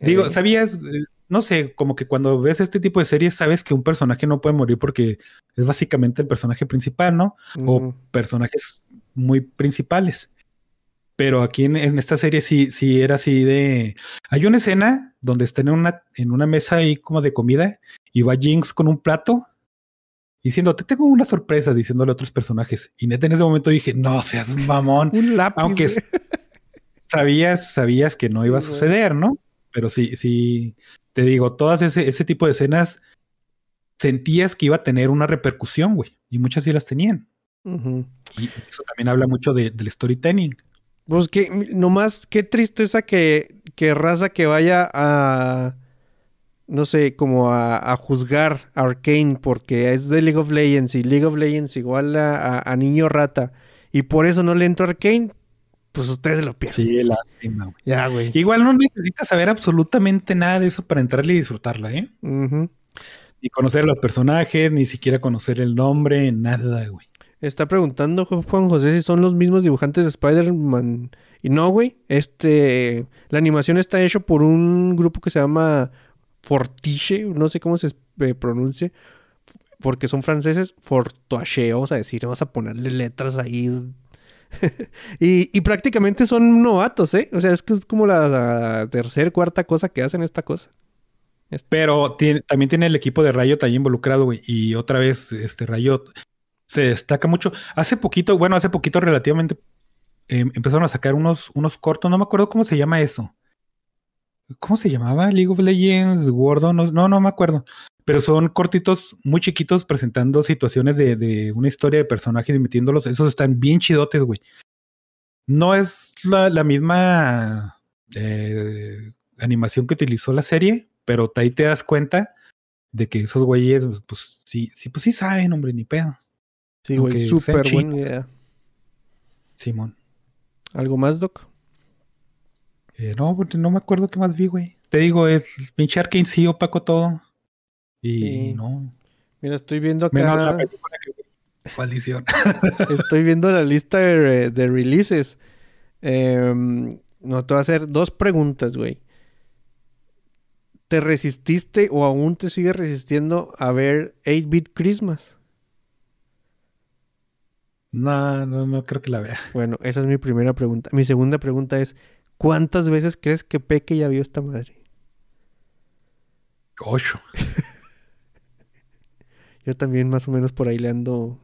Digo, Eh. sabías, eh, no sé, como que cuando ves este tipo de series, sabes que un personaje no puede morir porque es básicamente el personaje principal, ¿no? O personajes muy principales. Pero aquí en, en esta serie sí, sí era así de. Hay una escena donde están en una, en una mesa ahí como de comida y va Jinx con un plato diciendo, te tengo una sorpresa, diciéndole a otros personajes. Y neta en ese momento dije, no seas un mamón. Un lápiz. Aunque sabías, sabías que no iba a suceder, ¿no? Pero sí, sí, te digo, todas ese, ese tipo de escenas sentías que iba a tener una repercusión, güey. Y muchas sí las tenían. Y eso también habla mucho de- del storytelling. Pues que nomás, qué tristeza que, que raza que vaya a, no sé, como a, a juzgar a Arkane porque es de League of Legends y League of Legends igual a, a- a niño rata y por eso no le entro a Arkane, pues ustedes lo pierden. Sí, lástima, güey. Ya, güey. Igual no necesitas saber absolutamente nada de eso para entrarle y disfrutarla, ¿eh? Ni conocer a los personajes, ni siquiera conocer el nombre, nada, güey. Está preguntando Ju- Juan José si son los mismos dibujantes de Spider-Man. Y no, güey. Este, la animación está hecho por un grupo que se llama Fortiche, no sé cómo se eh, pronuncie, porque son franceses. Fortoache, vamos a decir, vamos a ponerle letras ahí. y, y prácticamente son novatos, ¿eh? O sea, es que es como la, la tercera, cuarta cosa que hacen esta cosa. Pero tiene- también tiene el equipo de Riot ahí involucrado, güey. Y otra vez, este Riot se destaca mucho. Hace poquito, bueno, hace poquito relativamente em, empezaron a sacar unos, unos cortos, no me acuerdo cómo se llama eso. ¿Cómo se llamaba? League of Legends, Gordo, no, no, no me acuerdo. Pero son cortitos muy chiquitos presentando situaciones de, de una historia de personajes y metiéndolos. Esos están bien chidotes, güey. No es la, la misma eh, animación que utilizó la serie, pero ahí te das cuenta de que esos güeyes, pues, pues, sí, sí, pues sí saben, hombre, ni pedo. Sí, güey, súper buena idea. Simón. ¿Algo más, Doc? Eh, no, pues, no me acuerdo qué más vi, güey. Te digo, es pinche Arkane sí opacó todo. Y Sí. no. Mira, estoy viendo acá. Menos la película que Maldición. Estoy viendo la lista de, de releases. Em, no, te voy a hacer dos preguntas, güey. ¿Te resististe o aún te sigues resistiendo a ver 8-Bit Christmas? no, no, no creo que la vea. Bueno, esa es mi primera pregunta. Mi segunda pregunta es, ¿cuántas veces crees que Peque ya vio esta madre? Ocho. Yo también más o menos por ahí le ando,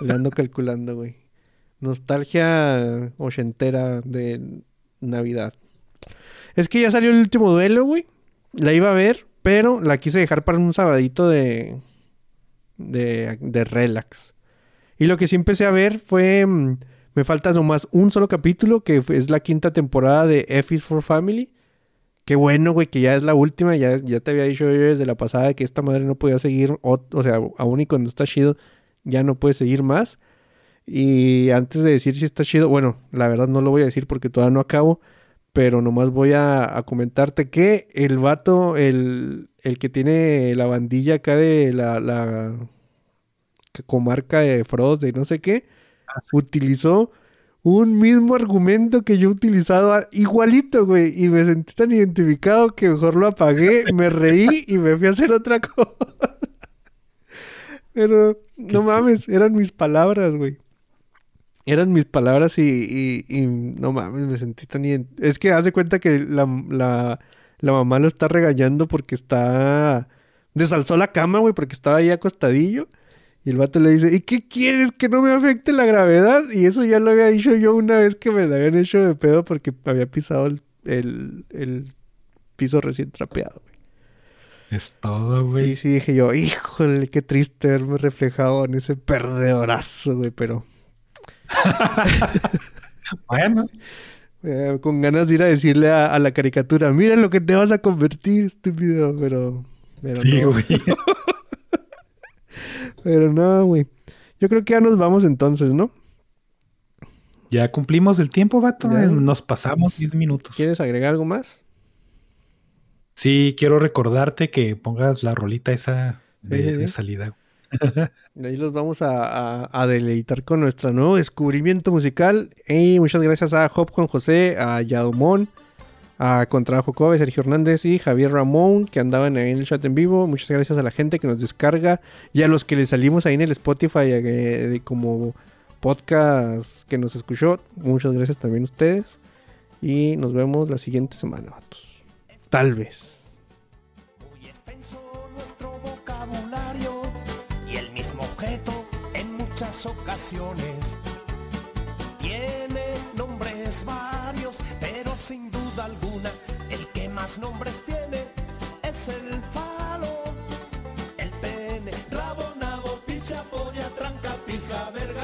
le ando calculando, güey. Nostalgia ochentera de Navidad. Es que ya salió el último duelo, güey. La iba a ver, pero la quise dejar para un sabadito de, de, de relax. Y lo que sí empecé a ver fue... me falta nomás un solo capítulo, que es la quinta temporada de F is for Family. Qué bueno, güey, que ya es la última. Ya, ya te había dicho yo desde la pasada que esta madre no podía seguir. O, sea, aún y cuando está chido, ya no puede seguir más. Y antes de decir si está chido, bueno, la verdad no lo voy a decir porque todavía no acabo. Pero nomás voy a, comentarte que el vato, el, el que tiene la bandilla acá de la, la comarca de Frost, de no sé qué, utilizó un mismo argumento que yo he utilizado a- igualito, güey. Y me sentí tan identificado que mejor lo apagué, me reí y me fui a hacer otra cosa. Pero no mames, eran mis palabras, güey. Eran mis palabras y, y- y no mames, me sentí tan... Es que haz de cuenta que la, la, la mamá lo está regañando porque está... Desalzó la cama, güey, porque estaba ahí acostadillo. Y el vato le dice, ¿y qué quieres? ¿Que no me afecte la gravedad? Y eso ya lo había dicho yo una vez que me la habían hecho de pedo porque había pisado el, el- el piso recién trapeado, güey. Es todo, Y güey. sí dije yo, híjole, qué triste verme reflejado en ese perdedorazo, güey, pero Bueno, eh, con ganas de ir a decirle a, a la caricatura, mira en lo que te vas a convertir, estúpido, pero... Pero sí, no, güey. pero no, güey. Yo creo que ya nos vamos entonces, ¿no? Ya cumplimos el tiempo, vato. Ya. Nos pasamos 10 minutos. ¿Quieres agregar algo más? Sí, quiero recordarte que pongas la rolita esa de, Sí, sí, de sí. salida. De ahí los vamos a, a- a deleitar con nuestro nuevo descubrimiento musical. Y muchas gracias a Hop Juan José, a Yadomón, a Contrabajo Kobe, Sergio Hernández y Javier Ramón, que andaban ahí en el chat en vivo. Muchas gracias a la gente que nos descarga y a los que les salimos ahí en el Spotify eh, como podcast que nos escuchó. Muchas gracias también a ustedes. Y nos vemos la siguiente semana, vatos. Tal vez. Muy extenso nuestro vocabulario y el mismo objeto en muchas ocasiones. Tiene nombres varios, alguna el que más nombres tiene es el falo. El pene, rabo, nabo, picha, polla, tranca, pija, verga,